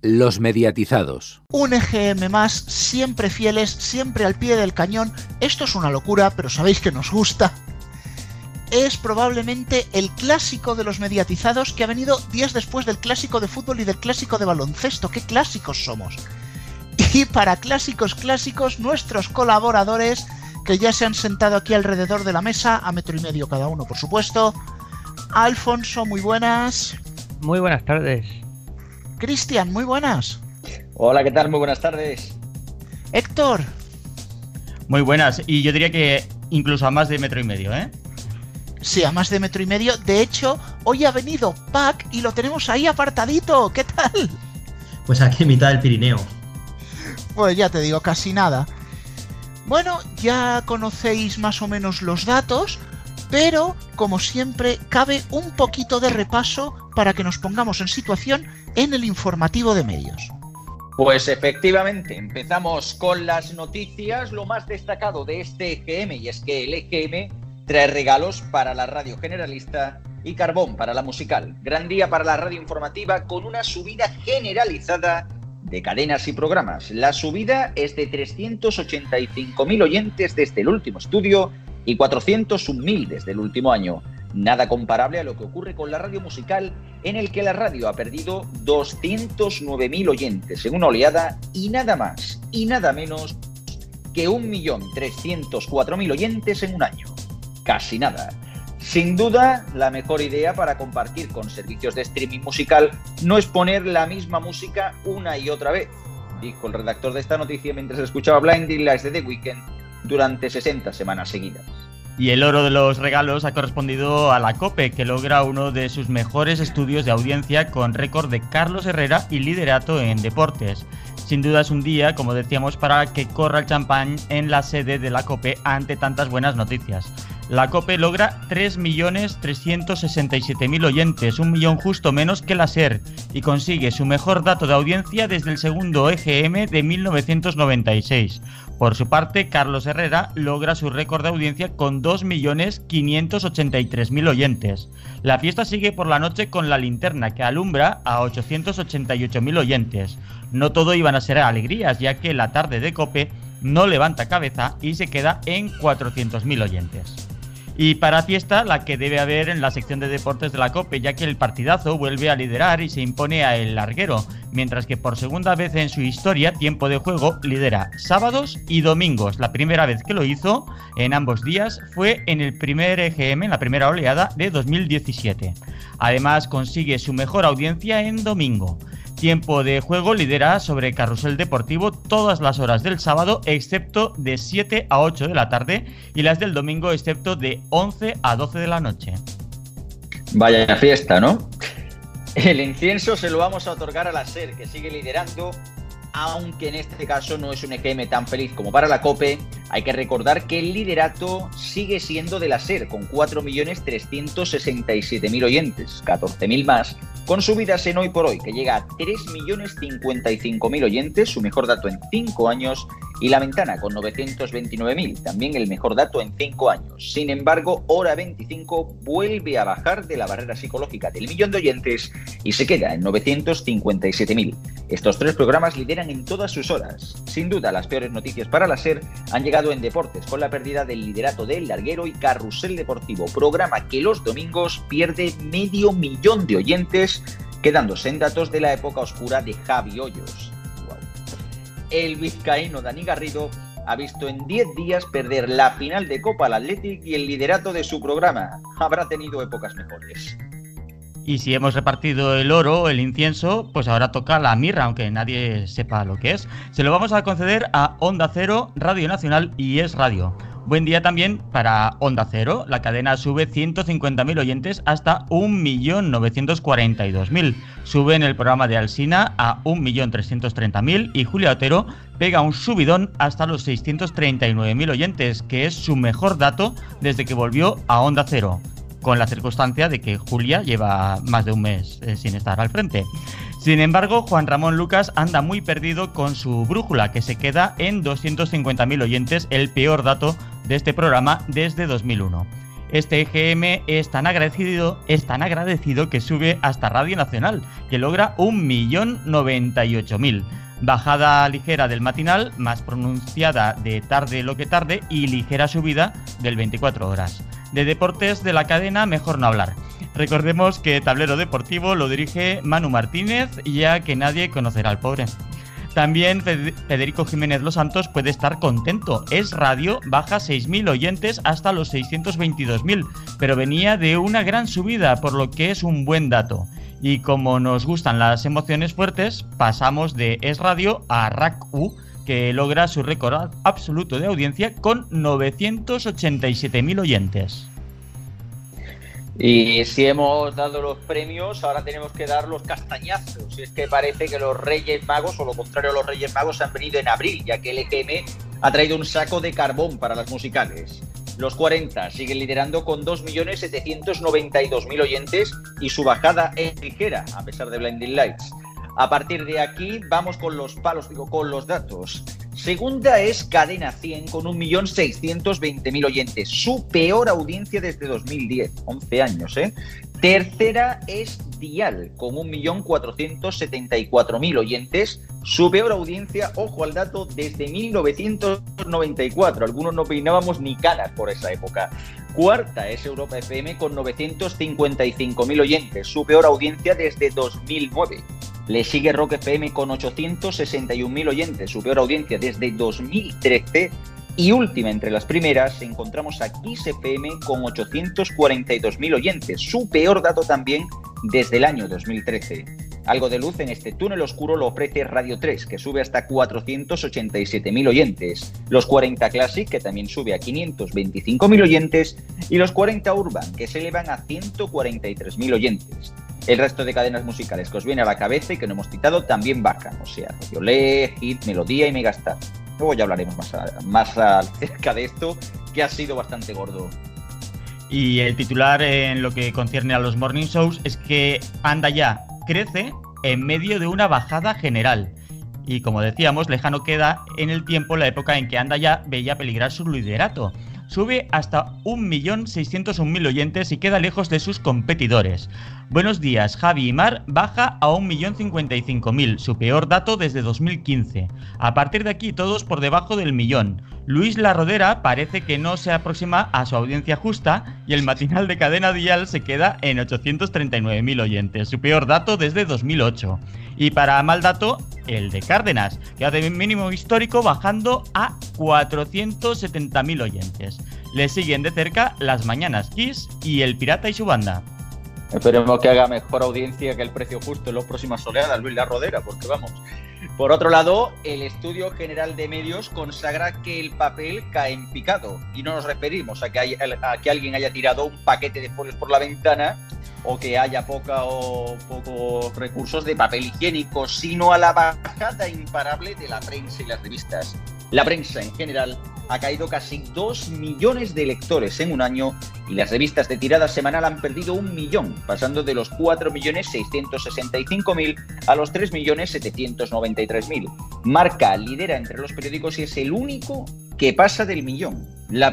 Los mediatizados. Un EGM más, siempre fieles, siempre al pie del cañón. Esto es una locura, pero sabéis que nos gusta. Es probablemente el clásico de los mediatizados que ha venido días después del clásico de fútbol y del clásico de baloncesto. ¡Qué clásicos somos! Y para clásicos clásicos, nuestros colaboradores que ya se han sentado aquí alrededor de la mesa, a metro y medio cada uno, por supuesto. Alfonso, muy buenas. Muy buenas tardes. Cristian, muy buenas. Hola, ¿qué tal? Muy buenas tardes. Héctor. Muy buenas. Y yo diría que incluso a más de metro y medio, ¿eh? Sí, a más de metro y medio. De hecho, hoy ha venido Pac y lo tenemos ahí apartadito. ¿Qué tal? Pues aquí en mitad del Pirineo. Pues ya te digo, casi nada. Bueno, ya conocéis más o menos los datos, pero como siempre cabe un poquito de repaso para que nos pongamos en situación en el informativo de medios. Pues efectivamente, empezamos con las noticias, lo más destacado de este EGM, y es que el EGM trae regalos para la radio generalista y carbón para la musical. Gran día para la radio informativa con una subida generalizada de cadenas y programas. La subida es de 385.000 oyentes desde el último estudio y 401.000 desde el último año. Nada comparable a lo que ocurre con la radio musical, en el que la radio ha perdido 209.000 oyentes en una oleada y nada más y nada menos que 1.304.000 oyentes en un año. Casi nada. Sin duda, la mejor idea para compartir con servicios de streaming musical no es poner la misma música una y otra vez, dijo el redactor de esta noticia mientras escuchaba Blinding Lights de The Weeknd durante 60 semanas seguidas. Y el oro de los regalos ha correspondido a la COPE, que logra uno de sus mejores estudios de audiencia con récord de Carlos Herrera y liderato en deportes. Sin duda es un día, como decíamos, para que corra el champán en la sede de la COPE ante tantas buenas noticias. La COPE logra 3.367.000 oyentes, un millón justo menos que la SER, y consigue su mejor dato de audiencia desde el segundo EGM de 1996. Por su parte, Carlos Herrera logra su récord de audiencia con 2.583.000 oyentes. La fiesta sigue por la noche con la linterna que alumbra a 888.000 oyentes. No todo iban a ser alegrías, ya que la tarde de Cope no levanta cabeza y se queda en 400.000 oyentes. Y para fiesta, la que debe haber en la sección de deportes de la COPE, ya que el partidazo vuelve a liderar y se impone a el larguero, mientras que por segunda vez en su historia, tiempo de juego lidera sábados y domingos. La primera vez que lo hizo en ambos días fue en el primer EGM, en la primera oleada de 2017. Además, consigue su mejor audiencia en domingo. Tiempo de juego lidera sobre Carrusel Deportivo todas las horas del sábado, excepto de 7 a 8 de la tarde, y las del domingo, excepto de 11 a 12 de la noche. Vaya fiesta, ¿no? El incienso se lo vamos a otorgar a la SER, que sigue liderando, aunque en este caso no es un EGM tan feliz como para la COPE. Hay que recordar que el liderato sigue siendo de la SER, con 4.367.000 oyentes, 14.000 más con subidas en hoy por hoy, que llega a 3.055.000 oyentes, su mejor dato en 5 años, y La Ventana con 929.000, también el mejor dato en 5 años. Sin embargo, Hora 25 vuelve a bajar de la barrera psicológica del millón de oyentes y se queda en 957.000. Estos tres programas lideran en todas sus horas. Sin duda, las peores noticias para la SER han llegado en deportes, con la pérdida del liderato del Larguero y Carrusel Deportivo, programa que los domingos pierde medio millón de oyentes quedándose en datos de la época oscura de Javi Hoyos. El vizcaíno Dani Garrido ha visto en 10 días perder la final de Copa al Athletic y el liderato de su programa. Habrá tenido épocas mejores. Y si hemos repartido el oro, el incienso, pues ahora toca la mirra, aunque nadie sepa lo que es. Se lo vamos a conceder a Onda Cero, Radio Nacional y Es Radio. Buen día también para Onda Cero. La cadena sube 150.000 oyentes hasta 1.942.000. Sube en el programa de Alsina a 1.330.000 y Julia Otero pega un subidón hasta los 639.000 oyentes, que es su mejor dato desde que volvió a Onda Cero con la circunstancia de que Julia lleva más de un mes eh, sin estar al frente. Sin embargo, Juan Ramón Lucas anda muy perdido con su brújula, que se queda en 250.000 oyentes, el peor dato de este programa desde 2001. Este EGM es tan agradecido, es tan agradecido que sube hasta Radio Nacional, que logra 1.098.000. Bajada ligera del matinal, más pronunciada de tarde lo que tarde y ligera subida del 24 horas. De deportes de la cadena, mejor no hablar. Recordemos que Tablero Deportivo lo dirige Manu Martínez, ya que nadie conocerá al pobre. También Federico Jiménez Los Santos puede estar contento. Es radio, baja 6.000 oyentes hasta los 622.000, pero venía de una gran subida, por lo que es un buen dato. Y como nos gustan las emociones fuertes, pasamos de Es Radio a RAC U, que logra su récord absoluto de audiencia con 987.000 oyentes. Y si hemos dado los premios, ahora tenemos que dar los castañazos. Y es que parece que los Reyes Magos, o lo contrario, los Reyes Magos han venido en abril, ya que el EGM ha traído un saco de carbón para las musicales. Los 40 siguen liderando con 2.792.000 oyentes y su bajada es ligera, a pesar de Blinding Lights. A partir de aquí vamos con los palos, digo, con los datos. Segunda es Cadena 100 con 1.620.000 oyentes, su peor audiencia desde 2010, 11 años, ¿eh? Tercera es Dial con 1.474.000 oyentes, su peor audiencia, ojo al dato, desde 1994. Algunos no peinábamos ni caras por esa época. Cuarta es Europa FM con 955.000 oyentes, su peor audiencia desde 2009. Le sigue Rock FM con 861.000 oyentes, su peor audiencia desde 2013. Y última entre las primeras, encontramos a Kiss FM con 842.000 oyentes, su peor dato también desde el año 2013. Algo de luz en este túnel oscuro lo ofrece Radio 3, que sube hasta 487.000 oyentes, los 40 Classic, que también sube a 525.000 oyentes, y los 40 Urban, que se elevan a 143.000 oyentes. El resto de cadenas musicales que os viene a la cabeza y que no hemos citado también bajan, o sea, Hit, Melodía y Megastar. Luego ya hablaremos más, más acerca de esto, que ha sido bastante gordo. Y el titular en lo que concierne a los morning shows es que Anda ya crece en medio de una bajada general. Y como decíamos, lejano queda en el tiempo la época en que Anda ya veía peligrar su liderato sube hasta 1.601.000 oyentes y queda lejos de sus competidores. Buenos días, Javi y Mar baja a 1.055.000, su peor dato desde 2015. A partir de aquí, todos por debajo del millón. Luis La Rodera parece que no se aproxima a su audiencia justa y el matinal de cadena dial se queda en 839.000 oyentes, su peor dato desde 2008. Y para mal dato, el de Cárdenas, que hace mínimo histórico bajando a 470.000 oyentes. Le siguen de cerca Las Mañanas Kiss y El Pirata y su banda. Esperemos que haga mejor audiencia que el precio justo en las próximas oleadas, Luis La Rodera, porque vamos. Por otro lado, el Estudio General de Medios consagra que el papel cae en picado. Y no nos referimos a que, a que alguien haya tirado un paquete de folios por la ventana o que haya poca o pocos recursos de papel higiénico, sino a la bajada imparable de la prensa y las revistas. La prensa en general ha caído casi 2 millones de lectores en un año y las revistas de tirada semanal han perdido un millón, pasando de los 4.665.000 a los 3.793.000. Marca lidera entre los periódicos y es el único que pasa del millón. La,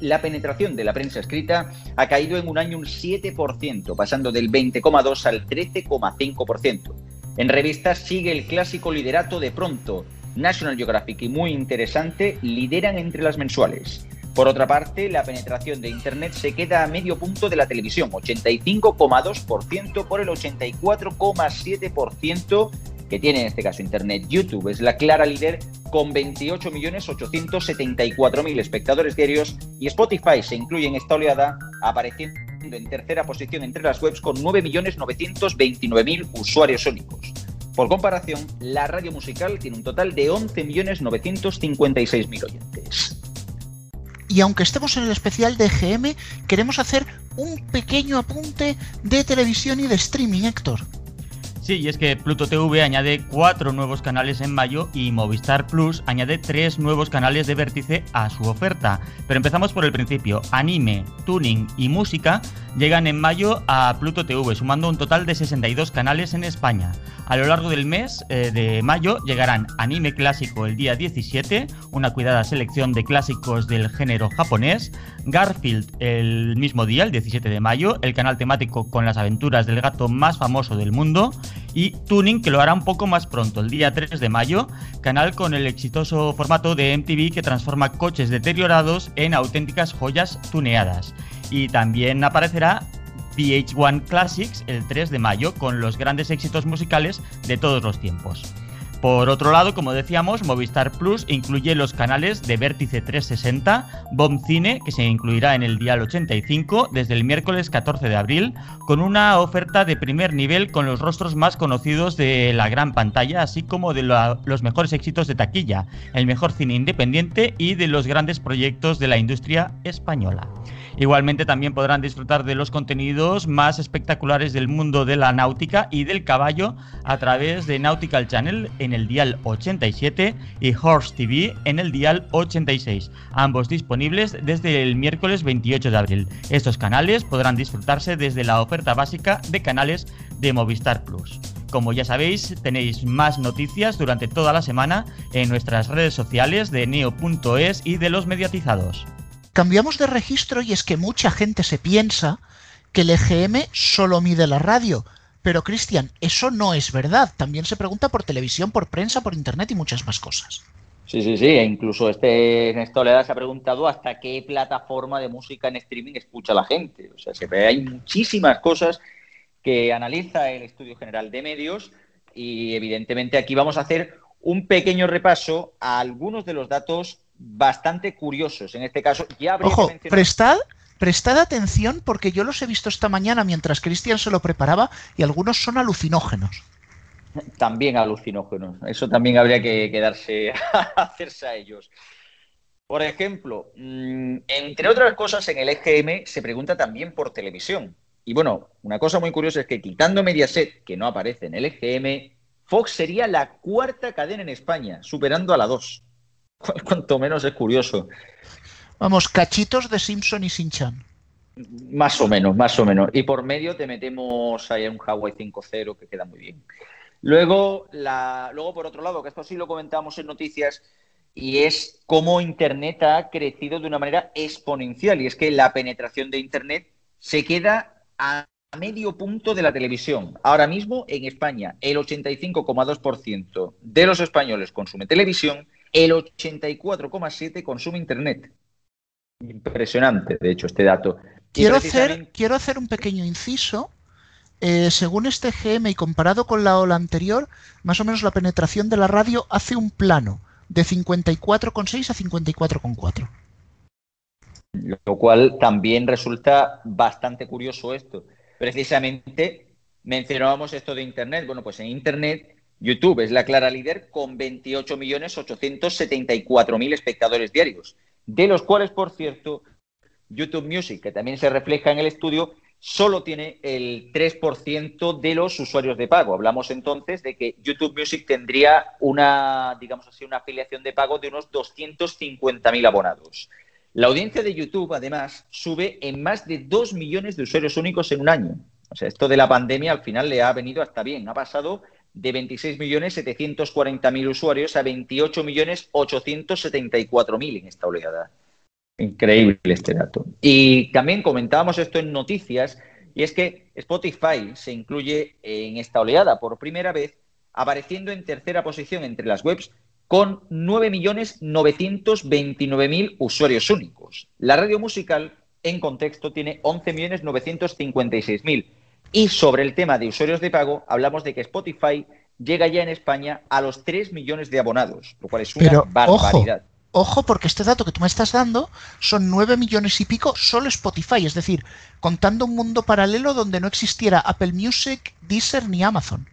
la, penetración de la prensa escrita ha caído en un año un 7%, pasando del 20,2 al 13,5%. En revistas sigue el clásico liderato de pronto. National Geographic y muy interesante lideran entre las mensuales. Por otra parte, la penetración de Internet se queda a medio punto de la televisión, 85,2% por el 84,7% que tiene en este caso Internet. YouTube es la clara líder con 28.874.000 espectadores diarios y Spotify se incluye en esta oleada apareciendo en tercera posición entre las webs con 9.929.000 usuarios únicos. Por comparación, la radio musical tiene un total de 11.956.000 oyentes. Y aunque estemos en el especial de GM, queremos hacer un pequeño apunte de televisión y de streaming, Héctor. Sí, y es que Pluto TV añade cuatro nuevos canales en mayo y Movistar Plus añade tres nuevos canales de vértice a su oferta. Pero empezamos por el principio. Anime, tuning y música llegan en mayo a Pluto TV, sumando un total de 62 canales en España. A lo largo del mes eh, de mayo llegarán Anime Clásico el día 17, una cuidada selección de clásicos del género japonés, Garfield el mismo día, el 17 de mayo, el canal temático con las aventuras del gato más famoso del mundo, y Tuning, que lo hará un poco más pronto, el día 3 de mayo, canal con el exitoso formato de MTV que transforma coches deteriorados en auténticas joyas tuneadas. Y también aparecerá VH1 Classics el 3 de mayo con los grandes éxitos musicales de todos los tiempos. Por otro lado, como decíamos, Movistar Plus incluye los canales de Vértice 360, Bomb Cine, que se incluirá en el dial 85 desde el miércoles 14 de abril, con una oferta de primer nivel con los rostros más conocidos de la gran pantalla, así como de los mejores éxitos de taquilla, el mejor cine independiente y de los grandes proyectos de la industria española. Igualmente también podrán disfrutar de los contenidos más espectaculares del mundo de la náutica y del caballo a través de Nautical Channel en el dial 87 y Horse TV en el dial 86, ambos disponibles desde el miércoles 28 de abril. Estos canales podrán disfrutarse desde la oferta básica de canales de Movistar Plus. Como ya sabéis, tenéis más noticias durante toda la semana en nuestras redes sociales de neo.es y de los mediatizados cambiamos de registro y es que mucha gente se piensa que el EGM solo mide la radio. Pero Cristian, eso no es verdad. También se pregunta por televisión, por prensa, por internet y muchas más cosas. Sí, sí, sí. E incluso este Néstor Leda se ha preguntado hasta qué plataforma de música en streaming escucha la gente. O sea, se ve, hay muchísimas cosas que analiza el Estudio General de Medios y evidentemente aquí vamos a hacer un pequeño repaso a algunos de los datos bastante curiosos. En este caso, ya habría Ojo, prestad, prestad atención porque yo los he visto esta mañana mientras Cristian se lo preparaba y algunos son alucinógenos. También alucinógenos. Eso también habría que quedarse a hacerse a ellos. Por ejemplo, mm, entre otras cosas, en el EGM se pregunta también por televisión. Y bueno, una cosa muy curiosa es que quitando Mediaset, que no aparece en el EGM, Fox sería la cuarta cadena en España, superando a la 2. Cuanto menos es curioso. Vamos, cachitos de Simpson y Sinchan. Más o menos, más o menos. Y por medio te metemos ahí un Huawei 5.0 que queda muy bien. Luego, la, luego, por otro lado, que esto sí lo comentamos en noticias, y es cómo Internet ha crecido de una manera exponencial. Y es que la penetración de Internet se queda a medio punto de la televisión. Ahora mismo en España, el 85,2% de los españoles consume televisión el 84,7 consume Internet. Impresionante, de hecho, este dato. Quiero, hacer, quiero hacer un pequeño inciso. Eh, según este GM y comparado con la ola anterior, más o menos la penetración de la radio hace un plano de 54,6 a 54,4. Lo cual también resulta bastante curioso esto. Precisamente mencionábamos esto de Internet. Bueno, pues en Internet YouTube es la clara líder con 28.874.000 espectadores diarios, de los cuales, por cierto, YouTube Music, que también se refleja en el estudio, solo tiene el 3% de los usuarios de pago. Hablamos entonces de que YouTube Music tendría una, digamos así, una afiliación de pago de unos 250.000 abonados. La audiencia de YouTube, además, sube en más de 2 millones de usuarios únicos en un año. O sea, esto de la pandemia al final le ha venido hasta bien. Ha pasado de 26.740.000 usuarios a 28.874.000 en esta oleada. Increíble este dato. Y también comentábamos esto en noticias, y es que Spotify se incluye en esta oleada por primera vez, apareciendo en tercera posición entre las webs con 9.929.000 usuarios únicos. La radio musical, en contexto, tiene 11.956.000 y sobre el tema de usuarios de pago, hablamos de que Spotify llega ya en España a los 3 millones de abonados, lo cual es una barbaridad. Ojo, porque este dato que tú me estás dando son 9 millones y pico solo Spotify, es decir, contando un mundo paralelo donde no existiera Apple Music, Deezer ni Amazon.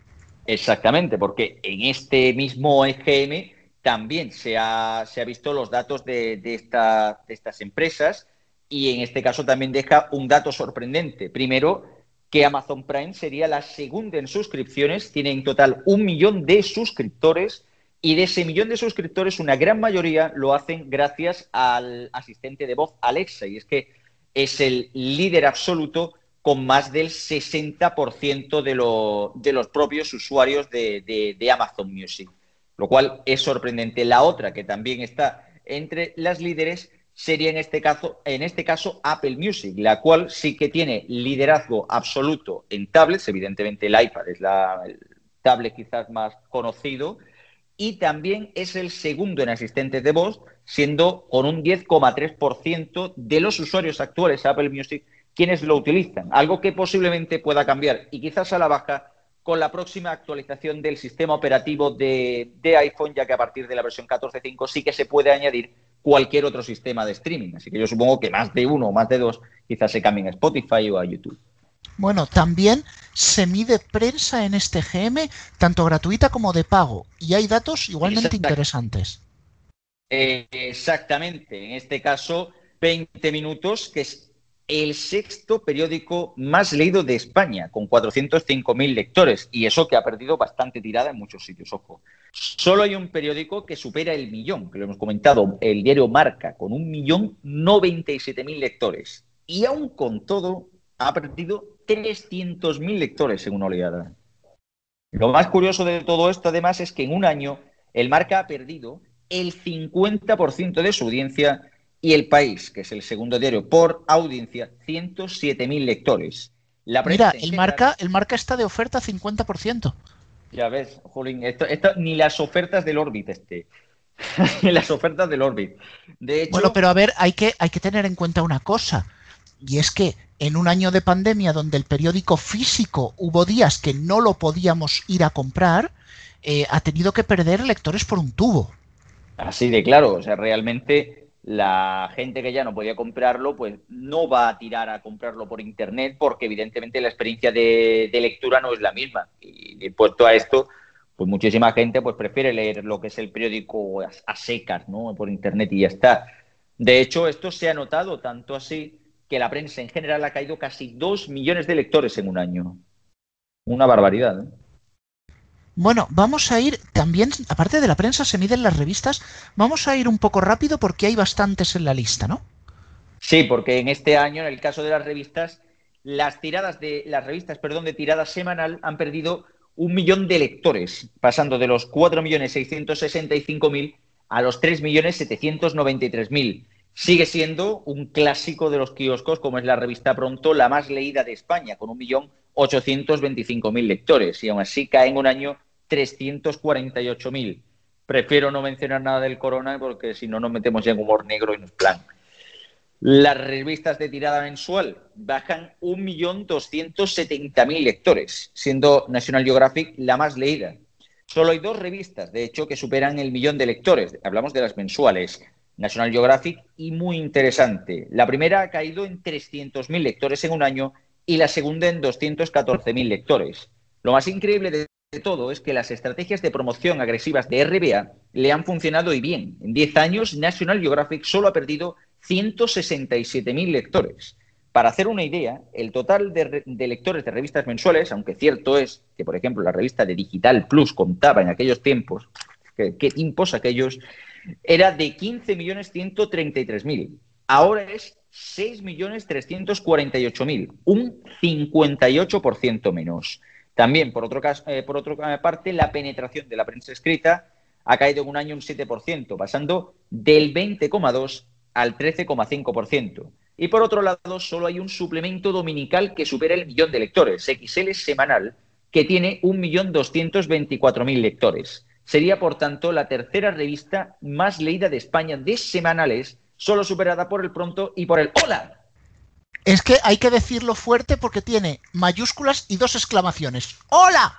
Exactamente, porque en este mismo EGM también se ha, se ha visto los datos de, de, de estas empresas y en este caso también deja un dato sorprendente. Primero, que Amazon Prime sería la segunda en suscripciones, tiene en total un millón de suscriptores y de ese millón de suscriptores una gran mayoría lo hacen gracias al asistente de voz Alexa y es que es el líder absoluto con más del 60% de, de los propios usuarios de Amazon Music, lo cual es sorprendente. La otra que también está entre las líderes sería en este caso, en este caso Apple Music, la cual sí que tiene liderazgo absoluto en tablets, evidentemente el iPad es la, el tablet quizás más conocido, y también es el segundo en asistentes de voz, siendo con un 10,3% de los usuarios actuales Apple Music quienes lo utilizan, algo que posiblemente pueda cambiar y quizás a la baja con la próxima actualización del sistema operativo de, de iPhone, ya que a partir de la versión 14.5 sí que se puede añadir cualquier otro sistema de streaming. Así que yo supongo que más de uno o más de dos quizás se cambien a Spotify o a YouTube. Bueno, también se mide prensa en este GM, tanto gratuita como de pago, y hay datos igualmente interesantes. Eh, exactamente, en este caso 20 minutos, que es el sexto periódico más leído de España, con 405.000 lectores, y eso que ha perdido bastante tirada en muchos sitios, ojo. Solo hay un periódico que supera el millón, que lo hemos comentado, el diario Marca, con un millón mil lectores. Y aún con todo, ha perdido 300.000 lectores en una oleada. Lo más curioso de todo esto, además, es que en un año el Marca ha perdido el 50% de su audiencia y El País, que es el segundo diario por audiencia, 107.000 lectores. La Mira, el marca, el marca está de oferta 50%. Ya ves, Jolín, esto, ni las ofertas del Orbit este. ni las ofertas del Orbit. De hecho, bueno, pero a ver, hay que, hay que tener en cuenta una cosa. Y es que en un año de pandemia donde el periódico físico hubo días que no lo podíamos ir a comprar, eh, ha tenido que perder lectores por un tubo. Así de claro, o sea, realmente la gente que ya no podía comprarlo, pues no va a tirar a comprarlo por internet porque evidentemente la experiencia de, lectura no es la misma. Y, puesto a esto, pues muchísima gente pues prefiere leer lo que es el periódico a, secas, ¿no? Por internet y ya está. De hecho, esto se ha notado tanto así que la prensa en general ha caído casi dos millones de lectores en un año. Una barbaridad. ¿eh? Bueno, vamos a ir también, aparte de la prensa, se miden las revistas. Vamos a ir un poco rápido porque hay bastantes en la lista, ¿no? Sí, porque en este año, en el caso de las revistas, las tiradas de las revistas, perdón, de tirada semanal han perdido un millón de lectores, pasando de los 4.665.000 a los 3.793.000. Sigue siendo un clásico de los kioscos, como es la revista Pronto, la más leída de España, con 1.825.000 lectores. Y aún así cae en un año 348.000. Prefiero no mencionar nada del corona porque si no nos metemos ya en humor negro y nos plan. Las revistas de tirada mensual bajan 1.270.000 lectores, siendo National Geographic la más leída. Solo hay dos revistas, de hecho, que superan el millón de lectores. Hablamos de las mensuales. National Geographic y muy interesante. La primera ha caído en 300.000 lectores en un año y la segunda en 214.000 lectores. Lo más increíble de de todo es que las estrategias de promoción agresivas de RBA le han funcionado y bien. En 10 años, National Geographic solo ha perdido 167.000 lectores. Para hacer una idea, el total de, lectores de revistas mensuales, aunque cierto es que, por ejemplo, la revista de Digital Plus contaba en aquellos tiempos, ¿qué tiempos aquellos? Era de 15.133.000. Ahora es 6.348.000, un 58% menos. También, por, otro caso, eh, por otra parte, la penetración de la prensa escrita ha caído en un año un 7%, pasando del 20,2% al 13,5%. Y por otro lado, solo hay un suplemento dominical que supera el millón de lectores, XL semanal, que tiene 1.224.000 lectores. Sería, por tanto, la tercera revista más leída de España de semanales, solo superada por el Pronto y por el Hola, es que hay que decirlo fuerte porque tiene mayúsculas y dos exclamaciones. ¡Hola!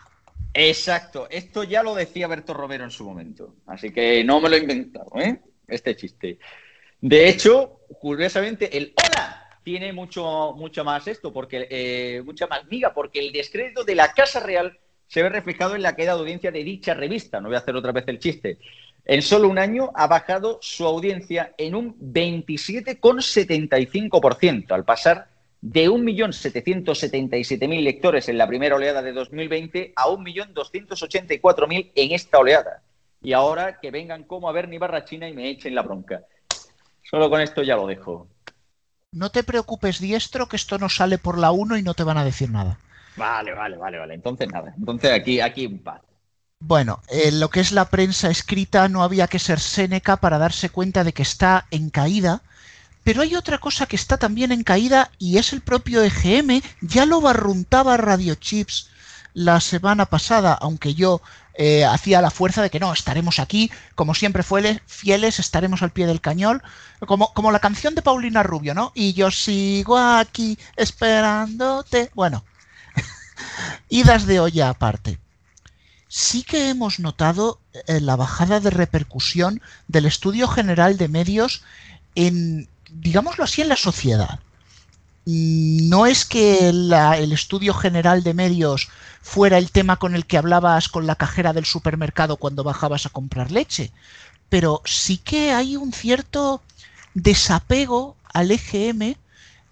Exacto, esto ya lo decía Berto Romero en su momento, así que no me lo he inventado, ¿eh? Este chiste. De hecho, curiosamente, el hola tiene mucho, más esto, porque eh, mucha más miga, porque el descrédito de la Casa Real se ve reflejado en la caída de audiencia de dicha revista. No voy a hacer otra vez el chiste. En solo un año ha bajado su audiencia en un 27,75%, al pasar de 1.777.000 lectores en la primera oleada de 2020 a 1.284.000 en esta oleada. Y ahora que vengan como a ver ni Barrachina y me echen la bronca. Solo con esto ya lo dejo. No te preocupes, diestro, que esto no sale por la 1 y no te van a decir nada. Vale, vale, vale, vale. Entonces nada. Entonces aquí, aquí en paz. Bueno, en lo que es la prensa escrita no había que ser Séneca para darse cuenta de que está en caída. Pero hay otra cosa que está también en caída y es el propio EGM. Ya lo barruntaba Radio Chips la semana pasada, aunque yo eh, hacía la fuerza de que no, estaremos aquí, como siempre fue fieles, estaremos al pie del cañón, como, como la canción de Paulina Rubio, ¿no? Y yo sigo aquí esperándote. Bueno, idas de olla aparte. Sí que hemos notado eh, la bajada de repercusión del estudio general de medios en, digámoslo así, en la sociedad no es que el estudio general de medios fuera el tema con el que hablabas con la cajera del supermercado cuando bajabas a comprar leche, pero sí que hay un cierto desapego al EGM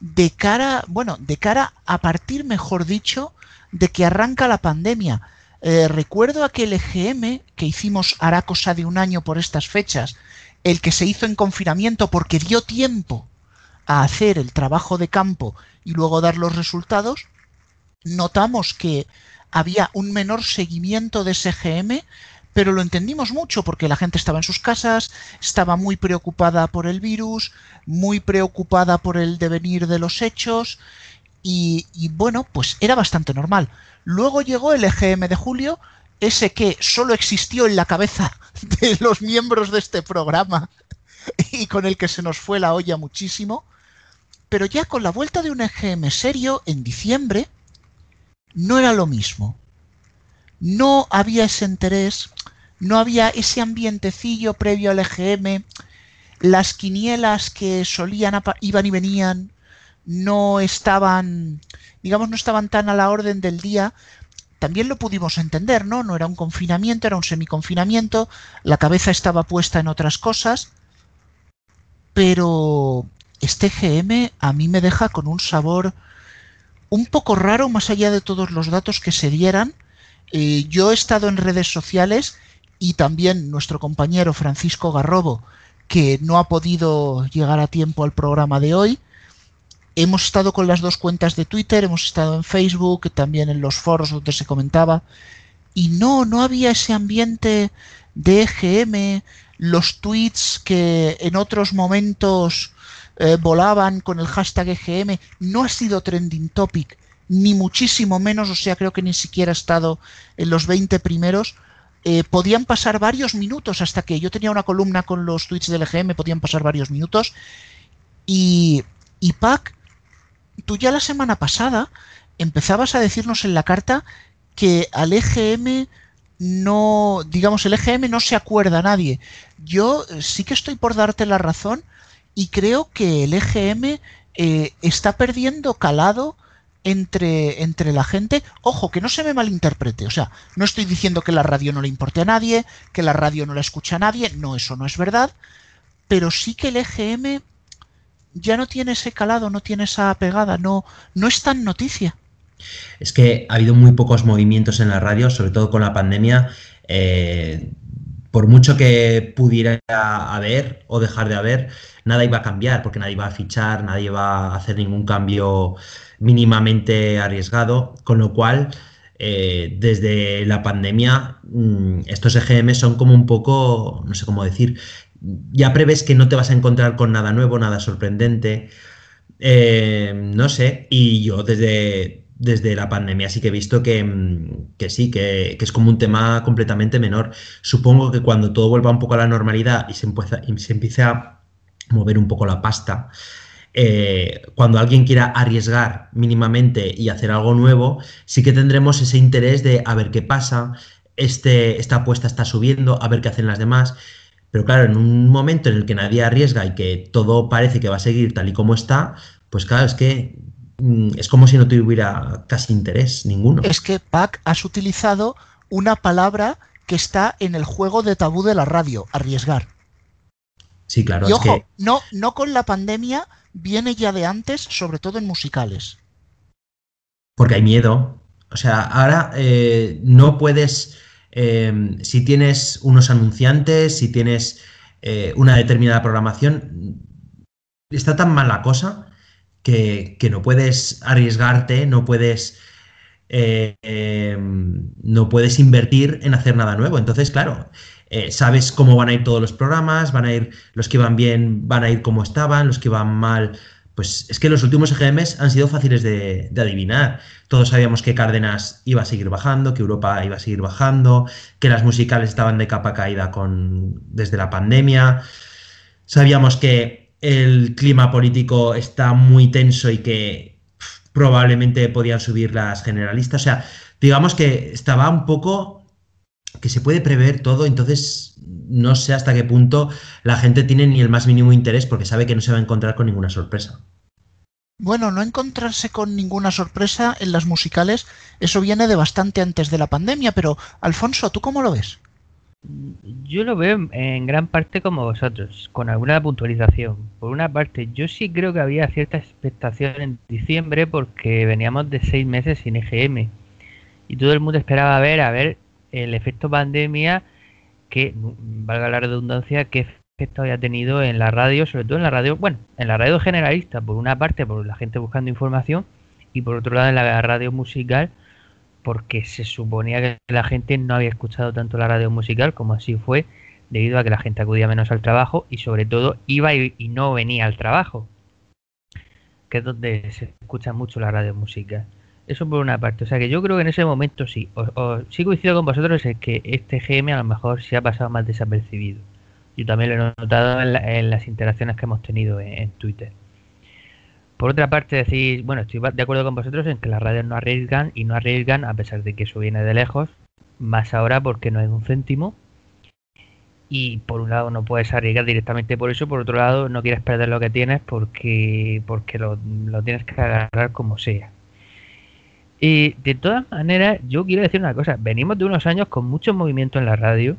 de cara, bueno, de cara a partir, mejor dicho, de que arranca la pandemia. Eh, recuerdo aquel EGM que hicimos hará cosa de un año por estas fechas, el que se hizo en confinamiento porque dio tiempo a hacer el trabajo de campo y luego dar los resultados, notamos que había un menor seguimiento de SGM, pero lo entendimos mucho porque la gente estaba en sus casas, estaba muy preocupada por el virus, muy preocupada por el devenir de los hechos y, y bueno, pues era bastante normal. Luego llegó el EGM de julio, ese que solo existió en la cabeza de los miembros de este programa y con el que se nos fue la olla muchísimo, pero ya con la vuelta de un EGM serio en diciembre, no era lo mismo. No había ese interés, no había ese ambientecillo previo al EGM, las quinielas que solían iban y venían no estaban, digamos, no estaban tan a la orden del día. También lo pudimos entender, ¿no? No era un confinamiento, era un semiconfinamiento, la cabeza estaba puesta en otras cosas, pero este GM a mí me deja con un sabor un poco raro más allá de todos los datos que se dieran. Eh, yo he estado en redes sociales y también nuestro compañero Francisco Garrobo, que no ha podido llegar a tiempo al programa de hoy. Hemos estado con las dos cuentas de Twitter, hemos estado en Facebook, también en los foros donde se comentaba, y no, no había ese ambiente de EGM, los tweets que en otros momentos eh, volaban con el hashtag EGM, no ha sido trending topic, ni muchísimo menos, o sea, creo que ni siquiera ha estado en los 20 primeros. Eh, podían pasar varios minutos hasta que yo tenía una columna con los tweets del EGM, podían pasar varios minutos. Y, y Pac, tú ya la semana pasada empezabas a decirnos en la carta que al EGM no, digamos, el EGM no se acuerda a nadie. Yo eh, sí que estoy por darte la razón y creo que el EGM eh, está perdiendo calado entre, entre la gente. Ojo, que no se me malinterprete. O sea, no estoy diciendo que la radio no le importe a nadie, que la radio no la escucha a nadie. No, eso no es verdad. Pero sí que el EGM ya no tiene ese calado, no tiene esa pegada, no, no es tan noticia. Es que ha habido muy pocos movimientos en la radio, sobre todo con la pandemia. Eh, por mucho que pudiera haber o dejar de haber, nada iba a cambiar porque nadie va a fichar, nadie va a hacer ningún cambio mínimamente arriesgado, con lo cual eh, desde la pandemia mm, estos EGM son como un poco, no sé cómo decir, ya prevés que no te vas a encontrar con nada nuevo, nada sorprendente, eh, no sé, y yo desde, desde la pandemia sí que he visto que, mm, sí, que, es como un tema completamente menor. Supongo que cuando todo vuelva un poco a la normalidad y se, empieza, y se empiece a mover un poco la pasta. Eh, cuando alguien quiera arriesgar mínimamente y hacer algo nuevo, sí que tendremos ese interés de a ver qué pasa, este, esta apuesta está subiendo, a ver qué hacen las demás. Pero claro, en un momento en el que nadie arriesga y que todo parece que va a seguir tal y como está, pues claro, es que mm, es como si no tuviera casi interés ninguno. Es que, Pac, has utilizado una palabra que está en el juego de tabú de la radio, arriesgar. Sí, claro. Y ojo, no, no con la pandemia viene ya de antes, sobre todo en musicales? Porque hay miedo. O sea, ahora eh, no puedes, eh, si tienes unos anunciantes, si tienes eh, una determinada programación, está tan mal la cosa que, no puedes arriesgarte, no puedes... no puedes invertir en hacer nada nuevo. Entonces, claro, eh, sabes cómo van a ir todos los programas, van a ir los que van bien, van a ir como estaban, los que van mal. Pues es que los últimos EGMs han sido fáciles de, adivinar. Todos sabíamos que Cárdenas iba a seguir bajando, que Europa iba a seguir bajando, que las musicales estaban de capa caída con, desde la pandemia. Sabíamos que el clima político está muy tenso y que probablemente podían subir las generalistas. O sea, digamos que estaba un poco que se puede prever todo, entonces no sé hasta qué punto la gente tiene ni el más mínimo interés porque sabe que no se va a encontrar con ninguna sorpresa. Bueno, no encontrarse con ninguna sorpresa en las musicales, eso viene de bastante antes de la pandemia, pero Alfonso, ¿tú cómo lo ves? Yo lo veo en gran parte como vosotros, con alguna puntualización. Por una parte, yo sí creo que había cierta expectación en diciembre porque veníamos de seis meses sin EGM y todo el mundo esperaba ver a ver el efecto pandemia que, valga la redundancia, qué efecto había tenido en la radio, sobre todo en la radio, bueno, en la radio generalista, por una parte por la gente buscando información y por otro lado en la radio musical, porque se suponía que la gente no había escuchado tanto la radio musical como así fue, debido a que la gente acudía menos al trabajo y sobre todo iba y, no venía al trabajo, que es donde se escucha mucho la radio musical. Eso por una parte. O sea que yo creo que en ese momento sí. O, sí coincido con vosotros en que este GM a lo mejor se ha pasado más desapercibido. Yo también lo he notado en, las interacciones que hemos tenido en, Twitter. Por otra parte, decir, bueno, estoy de acuerdo con vosotros en que las radios no arriesgan y no arriesgan a pesar de que eso viene de lejos, más ahora porque no hay un céntimo. Y por un lado no puedes arriesgar directamente por eso, por otro lado no quieres perder lo que tienes porque, porque lo, lo tienes que agarrar como sea. Y de todas maneras, yo quiero decir una cosa, venimos de unos años con mucho movimiento en la radio,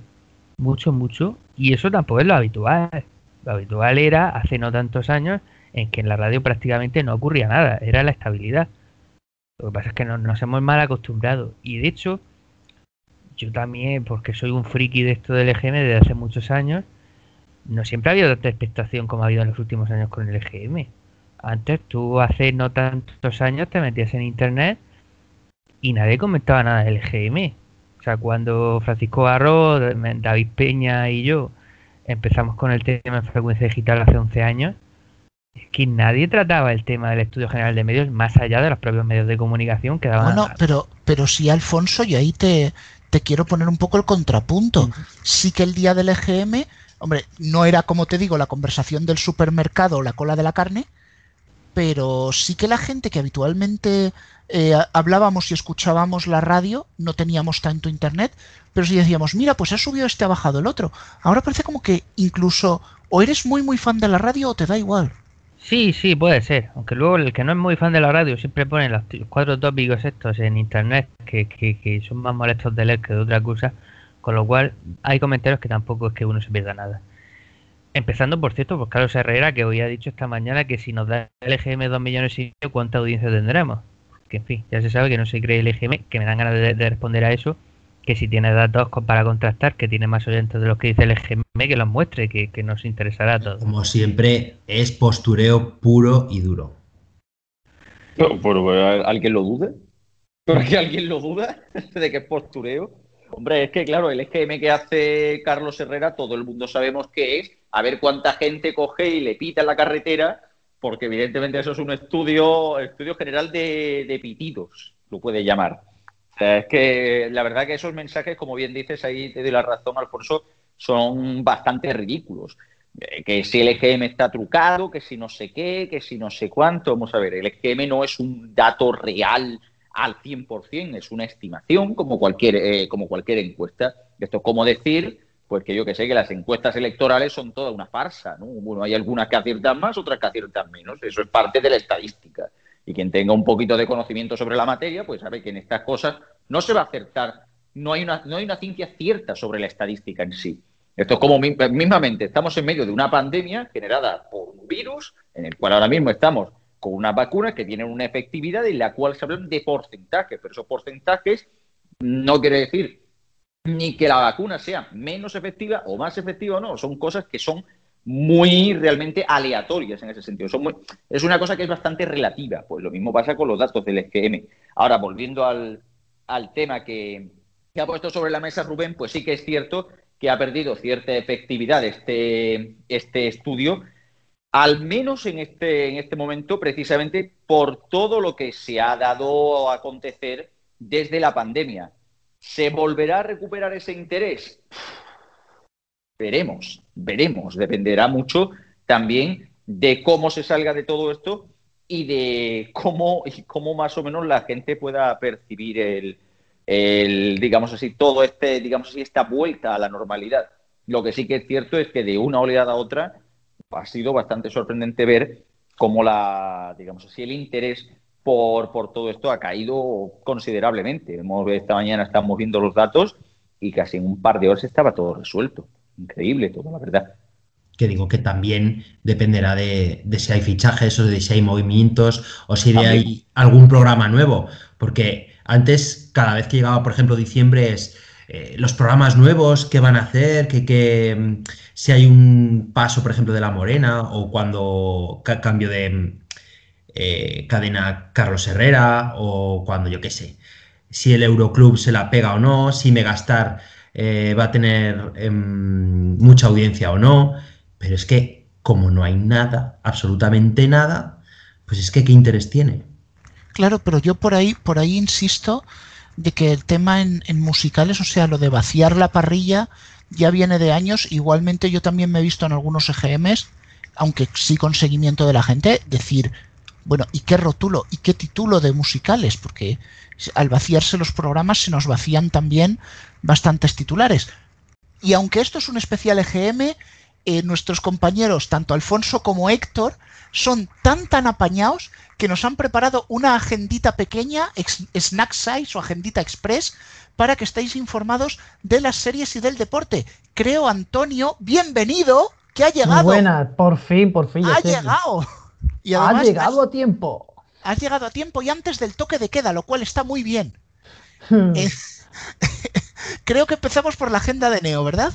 mucho, mucho, y eso tampoco es lo habitual. Lo habitual era, hace no tantos años, en que en la radio prácticamente no ocurría nada, era la estabilidad. Lo que pasa es que nos hemos mal acostumbrado. Y de hecho, yo también, porque soy un friki de esto del EGM desde hace muchos años, no siempre ha habido tanta expectación como ha habido en los últimos años con el EGM. Antes tú hace no tantos años te metías en internet y nadie comentaba nada del GM. O sea, cuando Francisco Garro, David Peña y yo empezamos con el tema de frecuencia digital hace 11 años, es que nadie trataba el tema del Estudio General de Medios más allá de los propios medios de comunicación que daban... No, pero, pero sí, Alfonso, y ahí te, te quiero poner un poco el contrapunto. Sí que el día del EGM, hombre, no era como te digo la conversación del supermercado o la cola de la carne, pero sí que la gente que habitualmente eh, hablábamos y escuchábamos la radio, no teníamos tanto internet, pero si decíamos, mira, pues ha subido este, ha bajado el otro. Ahora parece como que incluso o eres muy muy fan de la radio o te da igual. Sí, sí, puede ser. Aunque luego el que no es muy fan de la radio siempre pone los cuatro tópicos estos en internet que, que son más molestos de leer que de otra cosa. Con lo cual hay comentarios que tampoco es que uno se pierda nada. Empezando, por cierto, por Carlos Herrera, que hoy ha dicho esta mañana que si nos da el EGM 2 millones y medio, ¿cuánta audiencia tendremos? que en fin, ya se sabe que no se cree el EGM, que me dan ganas de, responder a eso, que si tiene datos para contrastar, que tiene más oyentes de los que dice el EGM, que los muestre, que, nos interesará a todos. Como siempre, es postureo puro y duro. ¿Por alguien lo dude? ¿Por qué alguien lo duda de que es postureo? Hombre, es que claro, el EGM que hace Carlos Herrera, todo el mundo sabemos que es a ver cuánta gente coge y le pita en la carretera porque evidentemente eso es un estudio, estudio general de, pitidos, lo puede llamar. O sea, es que la verdad que esos mensajes, como bien dices, ahí te doy la razón, Alfonso, son bastante ridículos. Eh, que si el EGM está trucado, que si no sé qué, que si no sé cuánto. Vamos a ver, el EGM no es un dato real al 100%, es una estimación como cualquier, eh, como cualquier encuesta. Esto es como decir pues que yo que sé, que las encuestas electorales son toda una farsa, ¿no? Bueno, hay algunas que aciertan más, otras que aciertan menos, eso es parte de la estadística. Y quien tenga un poquito de conocimiento sobre la materia, pues sabe que en estas cosas no se va a acertar, no hay una, no hay una ciencia cierta sobre la estadística en sí. Esto es como mismamente, estamos en medio de una pandemia generada por un virus, en el cual ahora mismo estamos con unas vacunas que tienen una efectividad en la cual se hablan de porcentajes, pero esos porcentajes no quiere decir ni que la vacuna sea menos efectiva o más efectiva o no, son cosas que son muy realmente aleatorias en ese sentido. es una cosa que es bastante relativa, pues lo mismo pasa con los datos del SGM. Ahora, volviendo al, tema que, que, ha puesto sobre la mesa Rubén, pues sí que es cierto que ha perdido cierta efectividad este, este estudio, al menos en este, en este momento, precisamente por todo lo que se ha dado a acontecer desde la pandemia. ¿Se volverá a recuperar ese interés? Veremos, veremos. Dependerá mucho también de cómo se salga de todo esto y de cómo, cómo más o menos la gente pueda percibir el, el, digamos así, todo este, digamos así, esta vuelta a la normalidad. Lo que sí que es cierto es que de una oleada a otra ha sido bastante sorprendente ver cómo la, digamos así, el interés por, por todo esto ha caído considerablemente. Hemos, esta mañana estamos viendo los datos y casi en un par de horas estaba todo resuelto. Increíble todo, la verdad. Que digo que también dependerá de, si hay fichajes o de si hay movimientos o si hay algún programa nuevo. Porque antes, cada vez que llegaba, por ejemplo, diciembre, es eh, los programas nuevos que van a hacer, que, mm, si hay un paso, por ejemplo, de la Morena o cuando cambio de eh, cadena Carlos Herrera o cuando yo qué sé, si el Euroclub se la pega o no, si Megastar eh, va a tener em, mucha audiencia o no, pero es que como no hay nada, absolutamente nada, pues es que qué interés tiene. Claro, pero yo por ahí, por ahí insisto de que el tema en, en musicales, o sea, lo de vaciar la parrilla, ya viene de años. Igualmente yo también me he visto en algunos EGMs, aunque sí con seguimiento de la gente, decir, bueno, ¿y qué rótulo? ¿Y qué título de musicales? Porque al vaciarse los programas se nos vacían también bastantes titulares. Y aunque esto es un especial EGM, eh, nuestros compañeros, tanto Alfonso como Héctor, son tan tan apañados que nos han preparado una agendita pequeña, snack size o agendita express, para que estéis informados de las series y del deporte. Creo, Antonio, bienvenido, que ha llegado. Muy buena, por fin, por fin. Ha llegado. Y ha llegado a tiempo. Has llegado a tiempo y antes del toque de queda, lo cual está muy bien. Eh, creo que empezamos por la agenda de Neo, ¿verdad?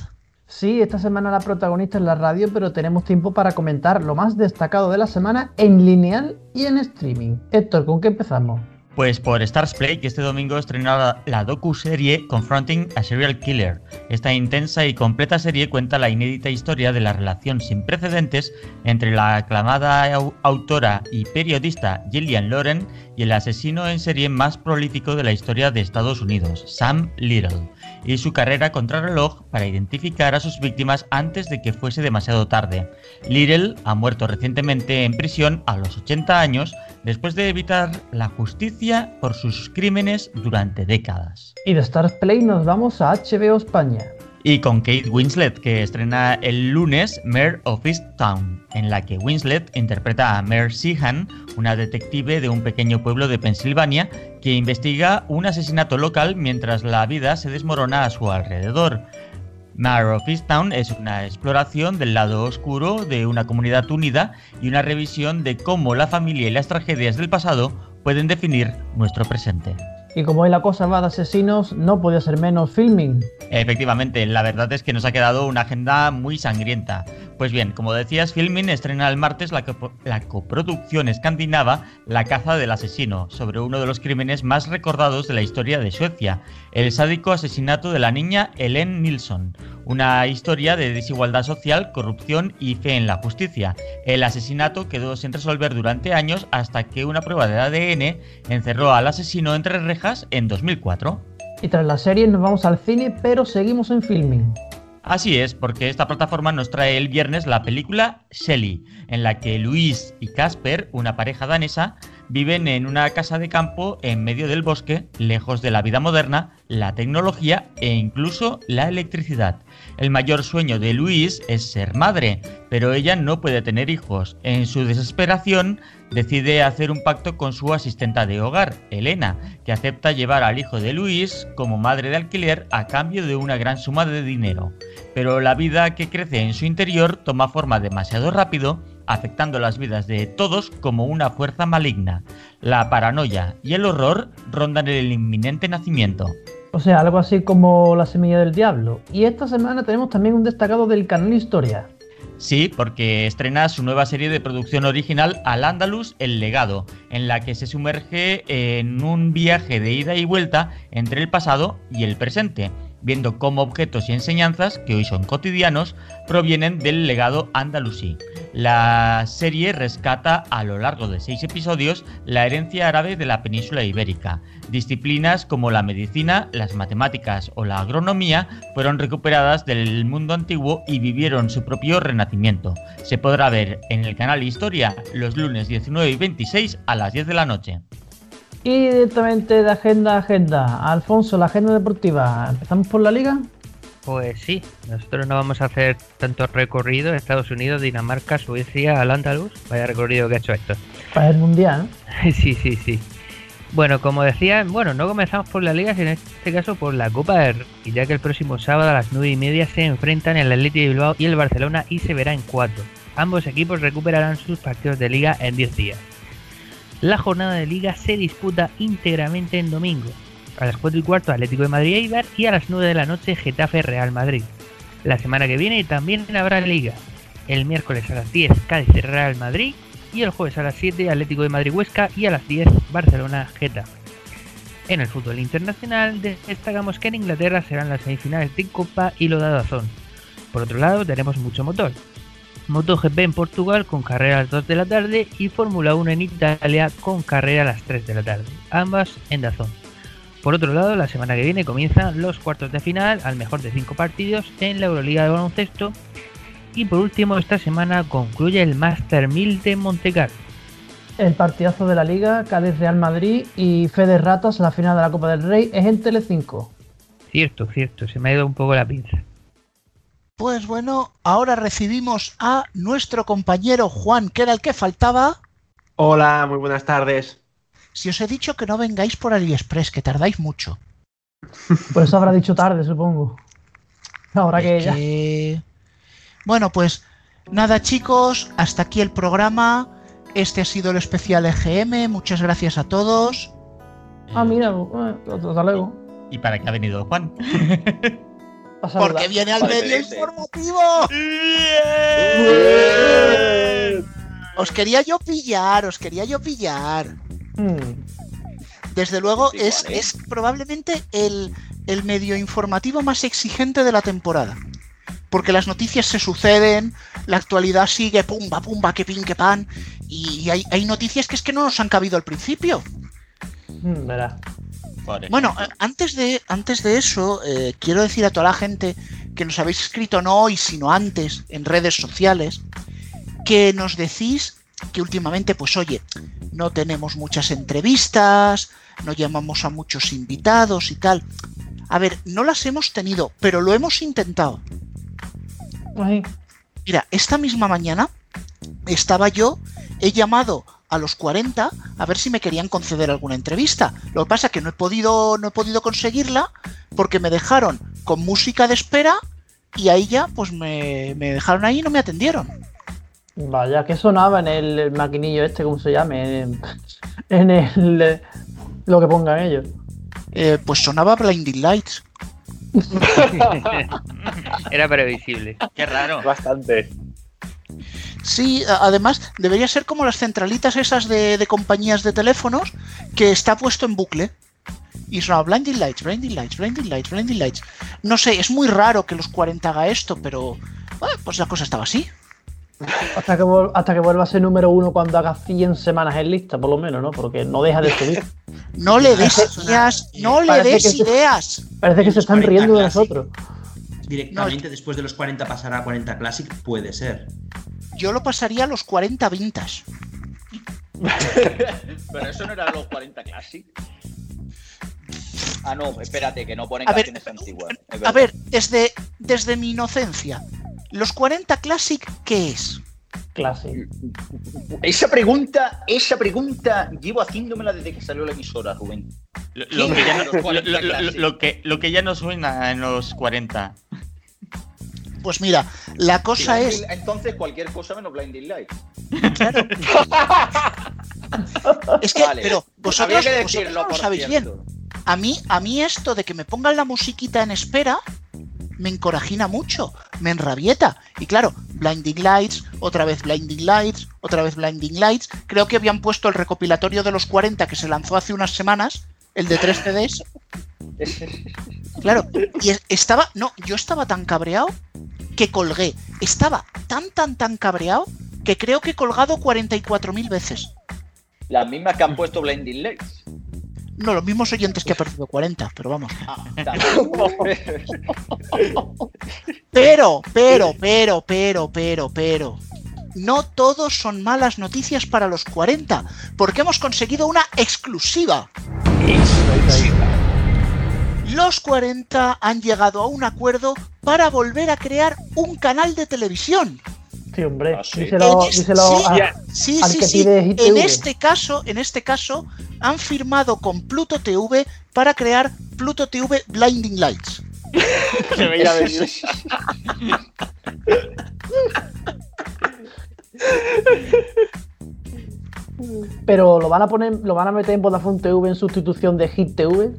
Sí, esta semana la protagonista es la radio, pero tenemos tiempo para comentar lo más destacado de la semana en lineal y en streaming. Héctor, ¿con qué empezamos? Pues por Stars Play, que este domingo estrenará la docu-serie Confronting a Serial Killer. Esta intensa y completa serie cuenta la inédita historia de la relación sin precedentes entre la aclamada autora y periodista Gillian Loren y el asesino en serie más prolífico de la historia de Estados Unidos, Sam Little, y su carrera contra reloj para identificar a sus víctimas antes de que fuese demasiado tarde. Little ha muerto recientemente en prisión a los 80 años después de evitar la justicia por sus crímenes durante décadas. Y de Stars Play nos vamos a HBO España. Y con Kate Winslet, que estrena el lunes Mare of Town, en la que Winslet interpreta a Mare Seahan, una detective de un pequeño pueblo de Pensilvania que investiga un asesinato local mientras la vida se desmorona a su alrededor. Mare of Town es una exploración del lado oscuro de una comunidad unida y una revisión de cómo la familia y las tragedias del pasado pueden definir nuestro presente. Y como hoy la cosa va de asesinos, no podía ser menos filming. Efectivamente, la verdad es que nos ha quedado una agenda muy sangrienta. Pues bien, como decías, Filmin estrena el martes la, la, coproducción escandinava La caza del asesino, sobre uno de los crímenes más recordados de la historia de Suecia, el sádico asesinato de la niña Helen Nilsson, una historia de desigualdad social, corrupción y fe en la justicia. El asesinato quedó sin resolver durante años hasta que una prueba de ADN encerró al asesino entre rejas en 2004. Y tras la serie nos vamos al cine, pero seguimos en filming. Así es, porque esta plataforma nos trae el viernes la película Shelly, en la que Luis y Casper, una pareja danesa, viven en una casa de campo en medio del bosque, lejos de la vida moderna, la tecnología e incluso la electricidad. El mayor sueño de Luis es ser madre, pero ella no puede tener hijos. En su desesperación, decide hacer un pacto con su asistenta de hogar, Elena, que acepta llevar al hijo de Luis como madre de alquiler a cambio de una gran suma de dinero. Pero la vida que crece en su interior toma forma demasiado rápido afectando las vidas de todos como una fuerza maligna. La paranoia y el horror rondan el inminente nacimiento. O sea, algo así como la semilla del diablo. Y esta semana tenemos también un destacado del canal Historia. Sí, porque estrena su nueva serie de producción original Al Andalus El Legado, en la que se sumerge en un viaje de ida y vuelta entre el pasado y el presente, viendo cómo objetos y enseñanzas, que hoy son cotidianos, provienen del legado andalusí. La serie rescata a lo largo de seis episodios la herencia árabe de la península ibérica. Disciplinas como la medicina, las matemáticas o la agronomía fueron recuperadas del mundo antiguo y vivieron su propio renacimiento. Se podrá ver en el canal Historia los lunes 19 y 26 a las 10 de la noche. Y directamente de agenda a agenda. Alfonso, la agenda deportiva. ¿Empezamos por la liga? Pues sí, nosotros no vamos a hacer tanto recorrido. Estados Unidos, Dinamarca, Suecia, al Andalus. Vaya recorrido que ha hecho esto. Para el mundial. sí, sí, sí. Bueno, como decía, bueno, no comenzamos por la liga, sino en este caso por la Copa del Rey, ya que el próximo sábado a las 9 y media se enfrentan el Atlético de Bilbao y el Barcelona y se verá en cuatro. Ambos equipos recuperarán sus partidos de liga en 10 días. La jornada de liga se disputa íntegramente en domingo. A las 4 y cuarto Atlético de Madrid Eibar y a las 9 de la noche Getafe Real Madrid. La semana que viene también habrá liga. El miércoles a las 10 Cádiz Real Madrid y el jueves a las 7 Atlético de Madrid Huesca y a las 10 Barcelona Getafe. En el fútbol internacional destacamos que en Inglaterra serán las semifinales de Copa y lo dado a Zon. Por otro lado tenemos mucho motor. MotoGP en Portugal con carrera a las 2 de la tarde y Fórmula 1 en Italia con carrera a las 3 de la tarde, ambas en Dazón. Por otro lado, la semana que viene comienzan los cuartos de final al mejor de 5 partidos en la Euroliga de baloncesto y por último esta semana concluye el Master 1000 de Montecarlo. El partidazo de la liga, Cádiz Real Madrid y Fede Ratas, la final de la Copa del Rey, es en Telecinco. Cierto, cierto, se me ha ido un poco la pinza. Pues bueno, ahora recibimos a nuestro compañero Juan, que era el que faltaba. Hola, muy buenas tardes. Si os he dicho que no vengáis por AliExpress, que tardáis mucho. Por eso habrá dicho tarde, supongo. Ahora que, que- Bueno, pues nada chicos, hasta aquí el programa. Este ha sido el especial EGM. Muchas gracias a todos. Ah, mira, eh, hasta luego. ¿Y para qué ha venido Juan? Porque viene al medio informativo. Os quería yo pillar, os quería yo pillar. Mm. Desde luego Sí, es, vale. es probablemente el, el medio informativo más exigente de la temporada. Porque las noticias se suceden, la actualidad sigue, pumba, pumba, que pin, que pan. Y hay, hay noticias que es que no nos han cabido al principio. Mm. Bueno, eh, antes de, antes de eso, eh, quiero decir a toda la gente que nos habéis escrito no hoy, sino antes en redes sociales, que nos decís que últimamente, pues oye, no tenemos muchas entrevistas, no llamamos a muchos invitados y tal. A ver, no las hemos tenido, pero lo hemos intentado. Ay, Mira, esta misma mañana estaba yo, he llamado a los 40 a ver si me querían conceder alguna entrevista. Lo que pasa es que no he podido, no he podido conseguirla porque me dejaron con música de espera y ahí ya pues me, me dejaron ahí y no me atendieron. Vaya, que sonaba en el maquinillo este, ¿cómo se llame? En, en el. eh, Lo que pongan ellos. Eh, pues sonaba Blinding Lights. Era previsible. Qué raro. Bastante. Sí, además debería ser como las centralitas esas de, de compañías de teléfonos que está puesto en bucle. Y sonaba Blinding Lights, Blinding Lights, Blinding Lights, Blinding Lights. No sé, es muy raro que los 40 haga esto, pero bueno, pues la cosa estaba así. Hasta que, hasta que vuelva a ser número uno cuando haga 100 semanas en lista, por lo menos, ¿no? Porque no deja de subir. No le des ideas, no le Parece des se- ideas. Parece que se están 40 riendo de Classic. nosotros. Directamente después de los 40 pasar a 40 Classic puede ser. Yo lo pasaría a los 40 vintage. Pero eso no era los 40 Classic. Ah, no, espérate, que no ponen A ver, canciones antiguas. es A ver, desde, desde mi inocencia, ¿los 40 Classic qué es? Classic. Esa pregunta, esa pregunta llevo haciéndomela desde que salió la emisora, Rubén. Lo, lo que ya no, Los 40 lo- lo- lo- Classic. lo que, lo que ya no suena en los 40. Pues mira, la cosa es, Entonces cualquier cosa menos Blinding Light. Claro. es que, Vale. pero vosotros, que vosotros lo sabéis cierto. bien. A mí, a mí esto de que me pongan la musiquita en espera me encorajina mucho, me enrabieta. Y claro, Blinding Lights, otra vez Blinding Lights, otra vez Blinding Lights. Creo que habían puesto el recopilatorio de los 40 que se lanzó hace unas semanas, el de 3 CDs. Claro, y es- estaba, no, yo estaba tan cabreado que colgué. Estaba tan, tan, tan cabreado que creo que he colgado 44.000 veces. Las mismas que han puesto Blinding Lights. No, los mismos oyentes que he perdido 40, pero vamos. Ah. Pero, pero, pero, pero, pero, pero. No todos son malas noticias para los 40, porque hemos conseguido una exclusiva. Los 40 han llegado a un acuerdo para volver a crear un canal de televisión. Sí, hombre. Ah, sí. Díselo, En este- díselo sí. a- Sí, Al sí, que sí. pide Hit En TV. este caso, en este caso, han firmado con Pluto TV para crear Pluto TV Blinding Lights. Se veía venir. Pero lo van a poner, lo van a meter en Vodafone TV en sustitución de Hit TV.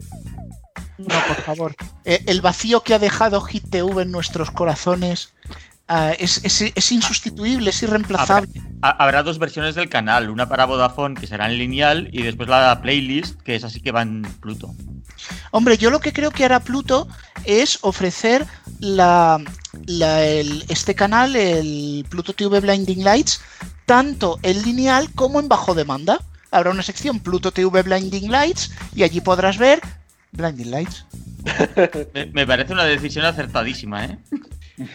No, por favor. Eh, el vacío que ha dejado Hit TV en nuestros corazones ah, es, es- es insustituible, es irreemplazable. Ha- Habrá dos versiones del canal, una para Vodafone que será en lineal y después la playlist que es así que va en Pluto. Hombre, yo lo que creo que hará Pluto es ofrecer la, la- el- este canal, el Pluto TV Blinding Lights, tanto en lineal como en bajo demanda. Habrá una sección Pluto TV Blinding Lights y allí podrás ver Blinding Lights. Me, me parece una decisión acertadísima, ¿eh?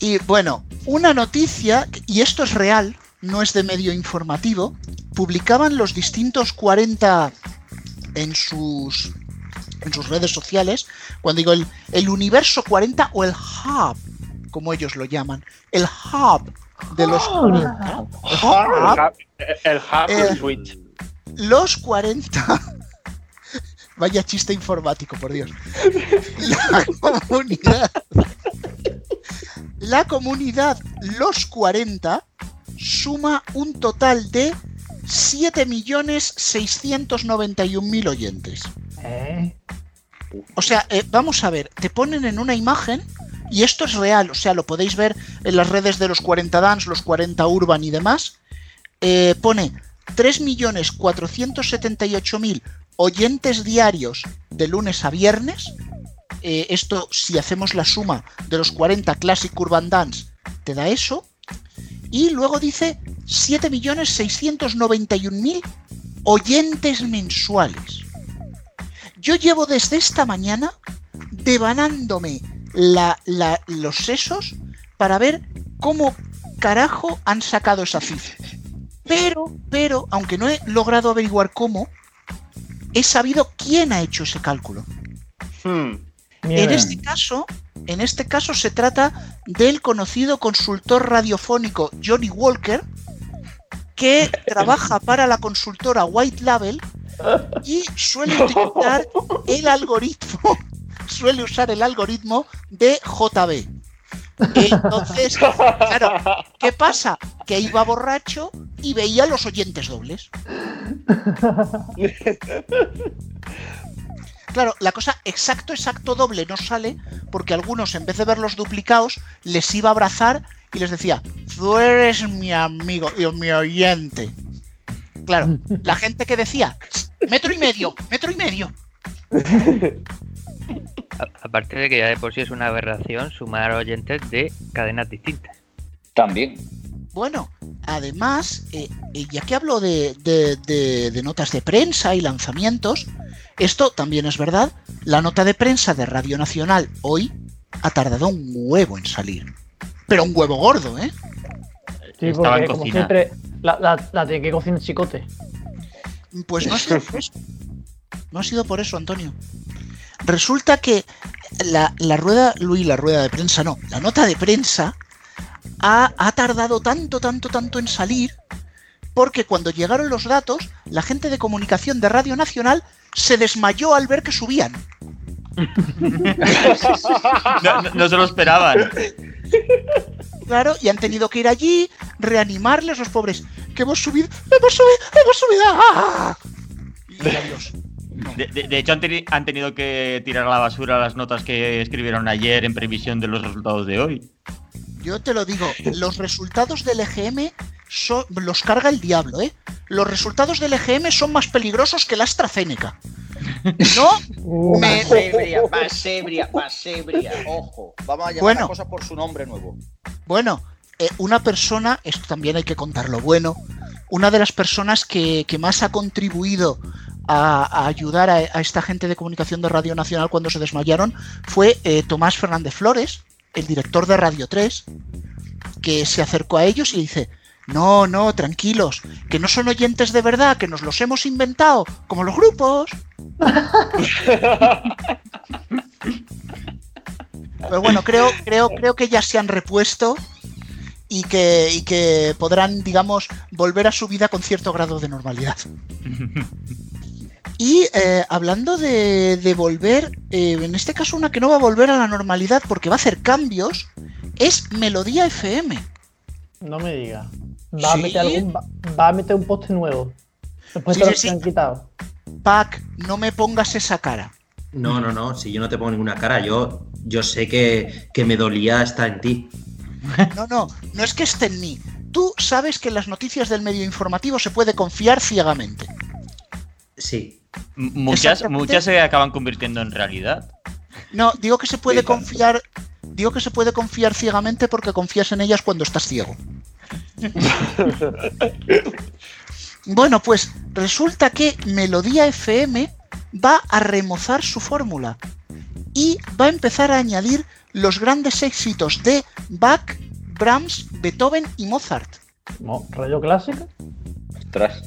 Y bueno, una noticia, y esto es real, no es de medio informativo, publicaban los distintos 40 en sus, en sus redes sociales, cuando digo el, el universo 40 o el hub, como ellos lo llaman, el hub de los 40. El El hub, hub, el hub Eh. Switch. los 40. Vaya chiste informático, por Dios. La comunidad. La comunidad Los 40 suma un total de 7.691.000 oyentes. ¿Eh? O sea, eh, vamos a ver, te ponen en una imagen y esto es real, o sea, lo podéis ver en las redes de los 40 Dance, los 40 Urban y demás. Eh, pone 3.478.000 oyentes diarios de lunes a viernes. Eh, esto, si hacemos la suma de los 40 Classic Urban Dance, te da eso. Y luego dice 7.691.000 oyentes mensuales. Yo llevo desde esta mañana devanándome los sesos para ver cómo carajo han sacado esa cifra. Pero, pero, aunque no he logrado averiguar cómo, he sabido quién ha hecho ese cálculo. Hmm. En este caso, en este caso se trata del conocido consultor radiofónico Johnny Walker, que trabaja para la consultora White Label y suele utilizar el algoritmo, suele usar el algoritmo de JB. Entonces, claro, ¿qué pasa? Que iba borracho y veía los oyentes dobles. Claro, la cosa exacto, exacto doble no sale porque algunos en vez de verlos duplicados les iba a abrazar y les decía, tú eres mi amigo y mi oyente. Claro, la gente que decía, metro y medio, metro y medio. Aparte de que ya de por sí es una aberración sumar oyentes de cadenas distintas. También. Bueno, además, eh, eh, ya que hablo de, de- de- de notas de prensa y lanzamientos, esto también es verdad. La nota de prensa de Radio Nacional hoy ha tardado un huevo en salir. Pero un huevo gordo, ¿eh? Sí, Estaba porque en como cocina. siempre, la, la, la tiene que cocinar chicote. Pues no ha sido por eso. No ha sido por eso, Antonio. Resulta que la, la rueda, Luis, la rueda de prensa, no, la nota de prensa ha, ha tardado tanto, tanto, tanto en salir, porque cuando llegaron los datos, la gente de comunicación de Radio Nacional se desmayó al ver que subían. No, no- no se lo esperaban. Claro, y han tenido que ir allí, reanimarles los pobres. Que hemos subido, hemos subido, hemos subido. ¡ah! Y adiós. De, de- de hecho, han, teni- han tenido que tirar a la basura las notas que escribieron ayer en previsión de los resultados de hoy. Yo te lo digo, los resultados del EGM son- los carga el diablo, ¿eh? Los resultados del EGM son más peligrosos que la AstraZeneca. No, Uh, me- Más ebria, más ebria, más ebria. Ojo, vamos a llamar Bueno. las cosas por su nombre nuevo. Bueno, eh, una persona, esto también hay que contarlo bueno, una de las personas que, que más ha contribuido a, a ayudar a, a esta gente de comunicación de Radio Nacional cuando se desmayaron fue eh, Tomás Fernández Flores, el director de Radio 3, que se acercó a ellos y dice, no, no, tranquilos, que no son oyentes de verdad, que nos los hemos inventado, como los grupos. Pero bueno, creo, creo, creo que ya se han repuesto y que, y que podrán, digamos, volver a su vida con cierto grado de normalidad. Y eh, hablando de, volver, eh, en este caso una que no va a volver a la normalidad porque va a hacer cambios, es Melodía FM. no me digas. Va, a meter algún, va, va a meter un poste nuevo. Después Sí, de sí, que han quitado. Pac, no me pongas esa cara. No, no, no, si yo no te pongo ninguna cara, yo, yo sé que, que me dolía estar en ti. No, no, no es que esté en mí. Tú sabes que en las noticias del medio informativo se puede confiar ciegamente. Sí. M- Muchas, muchas se acaban convirtiendo en realidad. No, digo que se puede confiar. Digo que se puede confiar ciegamente porque confías en ellas cuando estás ciego. bueno, pues resulta que Melodía FM va a remozar su fórmula y va a empezar a añadir los grandes éxitos de Bach, Brahms, Beethoven y Mozart. No, radio clásico. Ostras.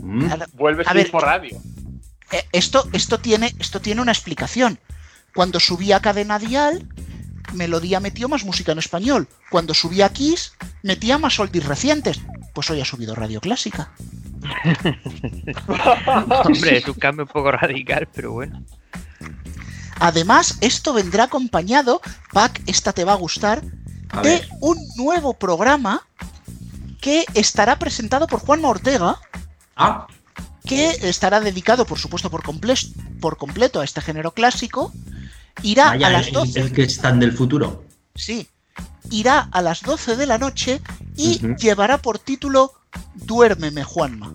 Mm. Vuelve A ver, Steve por radio. Eh, esto, esto, tiene, esto tiene una explicación. Cuando subí a Cadena Dial, Melodía metió más música en español. Cuando subí a Kiss, metía más oldies recientes. Pues hoy ha subido Radio Clásica. Hombre, es un cambio un poco radical, pero bueno. Además, esto vendrá acompañado, Pac, esta te va a gustar, A de ver. un nuevo programa que estará presentado por Juanma Ortega, Ah, que estará dedicado, por supuesto, por, comple- por completo a este género clásico. Irá vaya, a las el, 12. el que están del futuro. Sí. Irá a las 12 de la noche y Ujú. llevará por título Duérmeme, Juanma.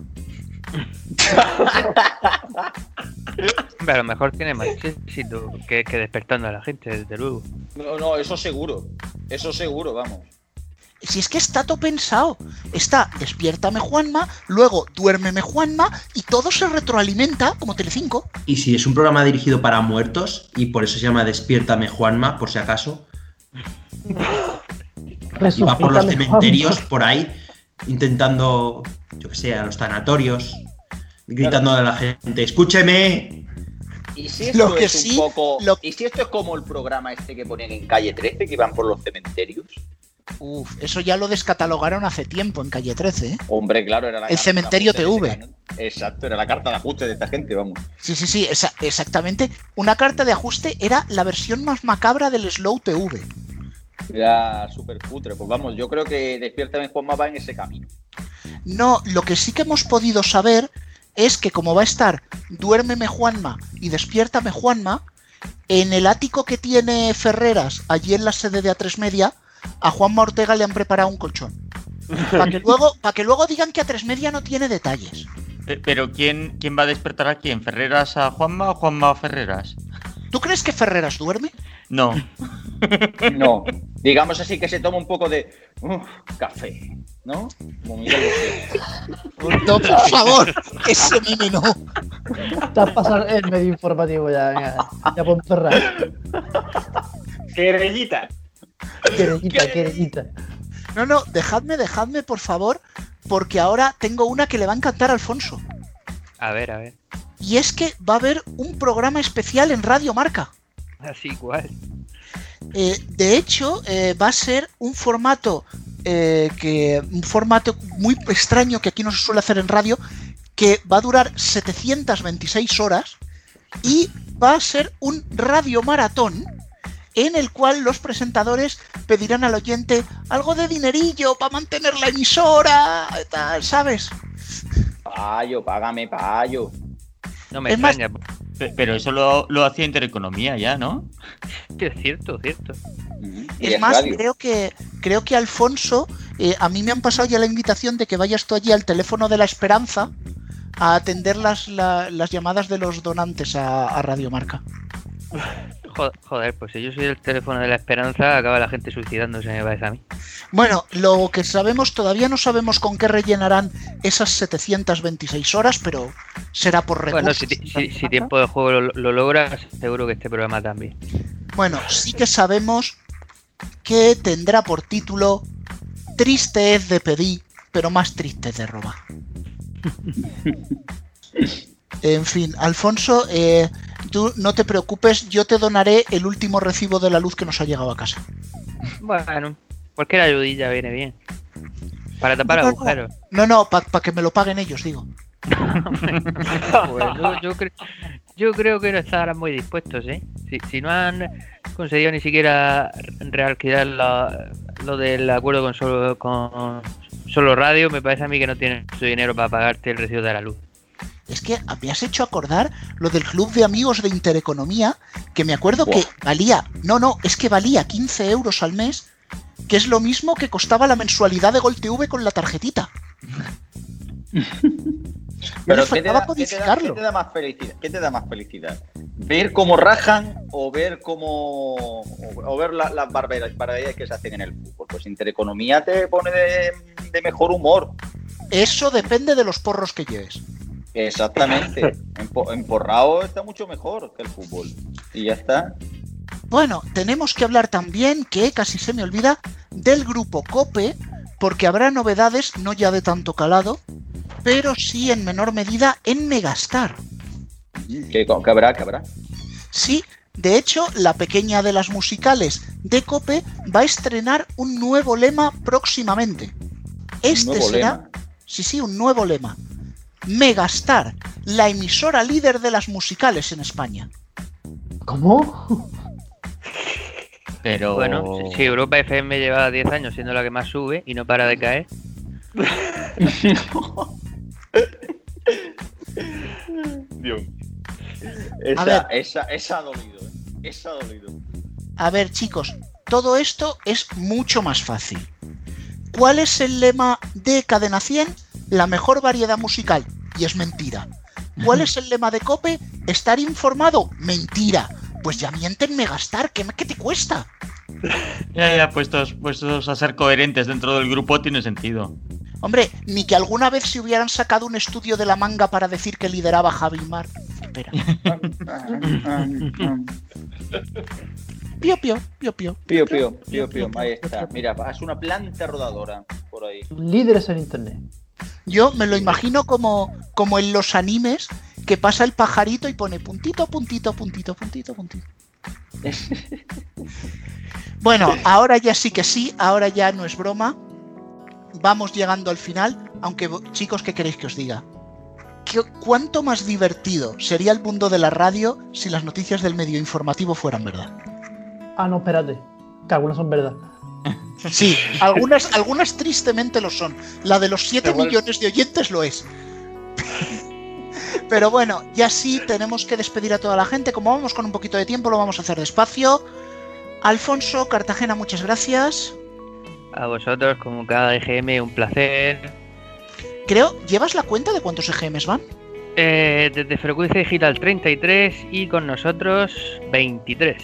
Hombre, a lo mejor tiene más éxito que, que despertando a la gente, desde luego. No, no, eso seguro. Eso seguro, vamos. Si es que está todo pensado. Está Despiértame, Juanma, luego Duérmeme, Juanma, y todo se retroalimenta como Telecinco. Y si es un programa dirigido para muertos, y por eso se llama Despiértame Juanma, por si acaso, y va por los cementerios por ahí, intentando, yo que sé, a los tanatorios, gritando a la gente, escúcheme. ¿Y si esto Lo que es un sí, poco. lo- ¿Y si esto es como el programa este que ponen en calle 13, que iban por los cementerios? Uf, eso ya lo descatalogaron hace tiempo en calle 13, ¿eh? Hombre, claro, era la El carta cementerio de TV. Exacto, era la carta de ajuste de esta gente, vamos. Sí, sí, sí, esa- exactamente. Una carta de ajuste era la versión más macabra del Slow TV. Era súper cutre. Pues vamos, yo creo que Despiértame Juanma va en ese camino. No, lo que sí que hemos podido saber es que como va a estar Duérmeme Juanma y Despiértame Juanma, en el ático que tiene Ferreras, allí en la sede de A3 Media, a Juanma Ortega le han preparado un colchón. Para que luego, para que luego digan que A3 Media no tiene detalles. Pero ¿quién, ¿quién va a despertar a quién? ¿Ferreras a Juanma o Juanma a Ferreras? ¿Tú crees que Ferreras duerme? No. No, digamos así que se toma un poco de uf, café, ¿no? Como Miguel Bosé. No, por favor, ese meme no. Te has pasado el medio informativo ya, venga. Ya puedo cerrar. Querellita. Querellita, querellita. No, no, dejadme, dejadme, por favor, porque ahora tengo una que le va a encantar a Alfonso. A ver, a ver. Y es que va a haber un programa especial en Radio Marca. Así igual. Eh, de hecho, eh, va a ser un formato eh, que un formato muy extraño que aquí no se suele hacer en radio, que va a durar 726 horas y va a ser un radio maratón en el cual los presentadores pedirán al oyente algo de dinerillo para mantener la emisora, tal, ¿sabes? Payo, págame, payo. No me Es extraña. Pe- Pero eso lo, lo hacía Intereconomía ya, ¿no? Es cierto, cierto. Es más, radio. creo que creo que Alfonso, eh, a mí me han pasado ya la invitación de que vayas tú allí al teléfono de la Esperanza a atender las, la- las llamadas de los donantes a, a Radio Marca. Jo- Joder, pues si yo soy el teléfono de la esperanza, acaba la gente suicidándose, me parece a mí. Bueno, lo que sabemos, todavía no sabemos con qué rellenarán esas 726 horas, pero será por recursos. Bueno, si, ti- si- si tiempo de juego lo, lo logras, seguro que este programa también. Bueno, sí que sabemos que tendrá por título Triste es de pedir, pero más triste es de robar. En fin, Alfonso, eh, tú no te preocupes, yo te donaré el último recibo de la luz que nos ha llegado a casa. Bueno, cualquier ayudilla viene bien. Para tapar No, agujeros. No, no, para que me lo paguen ellos, digo. Yo, yo cre- yo creo que no estarán muy dispuestos, ¿eh? Si, si no han conseguido ni siquiera realquilar la- lo del acuerdo con solo, con solo radio, me parece a mí que no tienen su dinero para pagarte el recibo de la luz. Es que me has hecho acordar lo del club de amigos de Intereconomía, que me acuerdo que valía, no, no, es que valía 15 euros al mes, que es lo mismo que costaba la mensualidad de Gol TV con la tarjetita. Pero ¿qué te, faltaba da, qué te da- codificarlo. qué te da más felicidad? ¿Qué te da más felicidad? ¿Ver cómo rajan o ver cómo o, o ver la- las barbaridades barbaridades que se hacen en el fútbol? Pues Intereconomía te pone de, de mejor humor. Eso depende de los porros que lleves. Exactamente. Empo- emporrado está mucho mejor que el fútbol. Y ya está. Bueno, tenemos que hablar también, que casi se me olvida, del grupo Cope, porque habrá novedades, no ya de tanto calado, pero sí en menor medida en Megastar. ¿Qué, qué habrá? ¿Qué habrá? Sí, de hecho, la pequeña de las musicales de Cope va a estrenar un nuevo lema próximamente. Este será, lema. sí, sí, un nuevo lema. Megastar, la emisora líder de las musicales en España. ¿Cómo? Pero. Bueno, si- Europa FM lleva 10 años siendo la que más sube y no para de caer, Dios. Esa, ver. esa, esa ha dolido. ¿eh? Esa ha dolido. A ver, chicos, todo esto es mucho más fácil. ¿Cuál es el lema de Cadena 100? La mejor variedad musical. Y es mentira. ¿Cuál es el lema de Cope? Estar informado. Mentira. Pues ya mienten Megastar. ¿Qué, qué te cuesta? Ya, ya, puestos, puestos a ser coherentes dentro del grupo tiene sentido. Hombre, ni que alguna vez se hubieran sacado un estudio de la manga para decir que lideraba Javi Mar. Espera. Pío, pío, pío, pío. Pío, pío, pío, pío. Ahí está. Mira, es una planta rodadora por ahí. Líderes en internet. Yo me lo imagino como, como en los animes que pasa el pajarito y pone puntito, puntito, puntito, puntito, puntito. Bueno, ahora ya sí que sí, ahora ya no es broma. Vamos llegando al final, aunque chicos, ¿qué queréis que os diga? ¿Qué- ¿Cuánto más divertido sería el mundo de la radio si las noticias del medio informativo fueran verdad? Ah, no, espérate. Que algunas son verdad. Sí, algunas, algunas tristemente lo son. La de los 7 Igual- millones de oyentes lo es. Pero bueno, ya sí tenemos que despedir a toda la gente. Como vamos con un poquito de tiempo, lo vamos a hacer despacio. Alfonso, Cartagena, muchas gracias. a vosotros, como cada EGM, un placer. Creo, ¿llevas la cuenta de cuántos EGMs van? Eh, desde Frecuencia Digital 33 y con nosotros 23.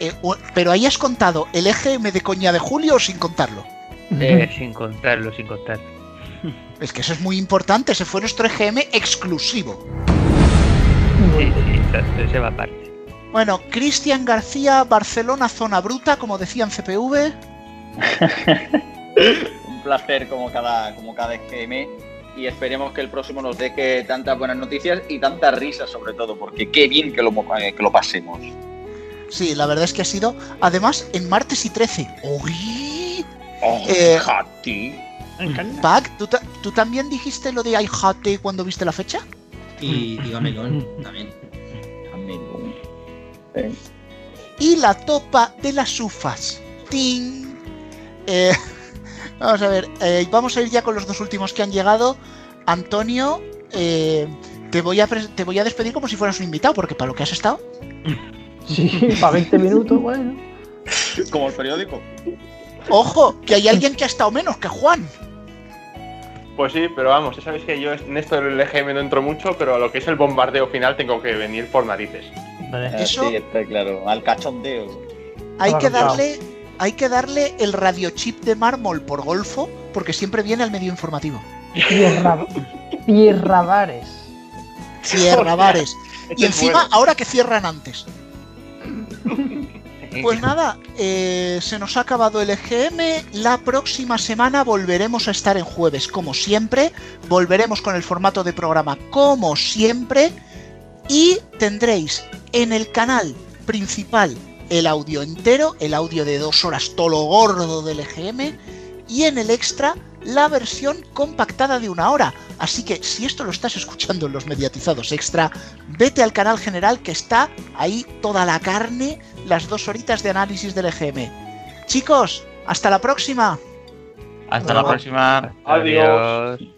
Eh, o- pero ahí has contado el EGM de coña de julio o sin contarlo. Eh, sin contarlo, sin contar. Es que eso es muy importante, ese fue nuestro EGM exclusivo. Sí, sí, exacto, ese va aparte. Bueno, Cristian García, Barcelona, zona bruta, como decían CPV. Un placer como cada, como cada EGM y esperemos que el próximo nos deje tantas buenas noticias y tantas risas sobre todo, porque qué bien que lo, eh, que lo pasemos. Sí, la verdad es que ha sido, además, en martes y 13. ¡Uy! Oh, Eh, Jati. Pac, ¿tú, ta- tú también dijiste lo de I hate cuando viste la fecha? Y dígamelo también. Amigo. Eh, y la topa de las ufas. ¡Ting! Eh, vamos a ver, eh, vamos a ir ya con los dos últimos que han llegado. Antonio, eh, te, voy a te voy a despedir como si fueras un invitado, porque para lo que has estado. Sí, para 20 minutos, bueno. Como el periódico. Ojo, que hay alguien que ha estado menos que Juan. Pues sí, pero vamos, ya sabéis que yo en esto del EGM no entro mucho, pero a lo que es el bombardeo final tengo que venir por narices. Vale. Ah, Eso- Sí, está claro. Al cachondeo. Hay que darle, hay que darle el radiochip de mármol por golfo, porque siempre viene al medio informativo. Tierra, tierradares. Cierra bares. Y Este es encima, ahora que cierran antes. Pues nada, eh, se nos ha acabado el EGM. La próxima semana volveremos a estar en jueves, como siempre. Volveremos con el formato de programa, como siempre. Y tendréis en el canal principal el audio entero, el audio de dos horas, todo lo gordo del EGM. Y en el extra, la versión compactada de una hora. Así que si esto lo estás escuchando en los mediatizados extra, vete al canal general que está ahí toda la carne, las dos horitas de análisis del EGM. Chicos, hasta la próxima. Hasta la próxima. Adiós.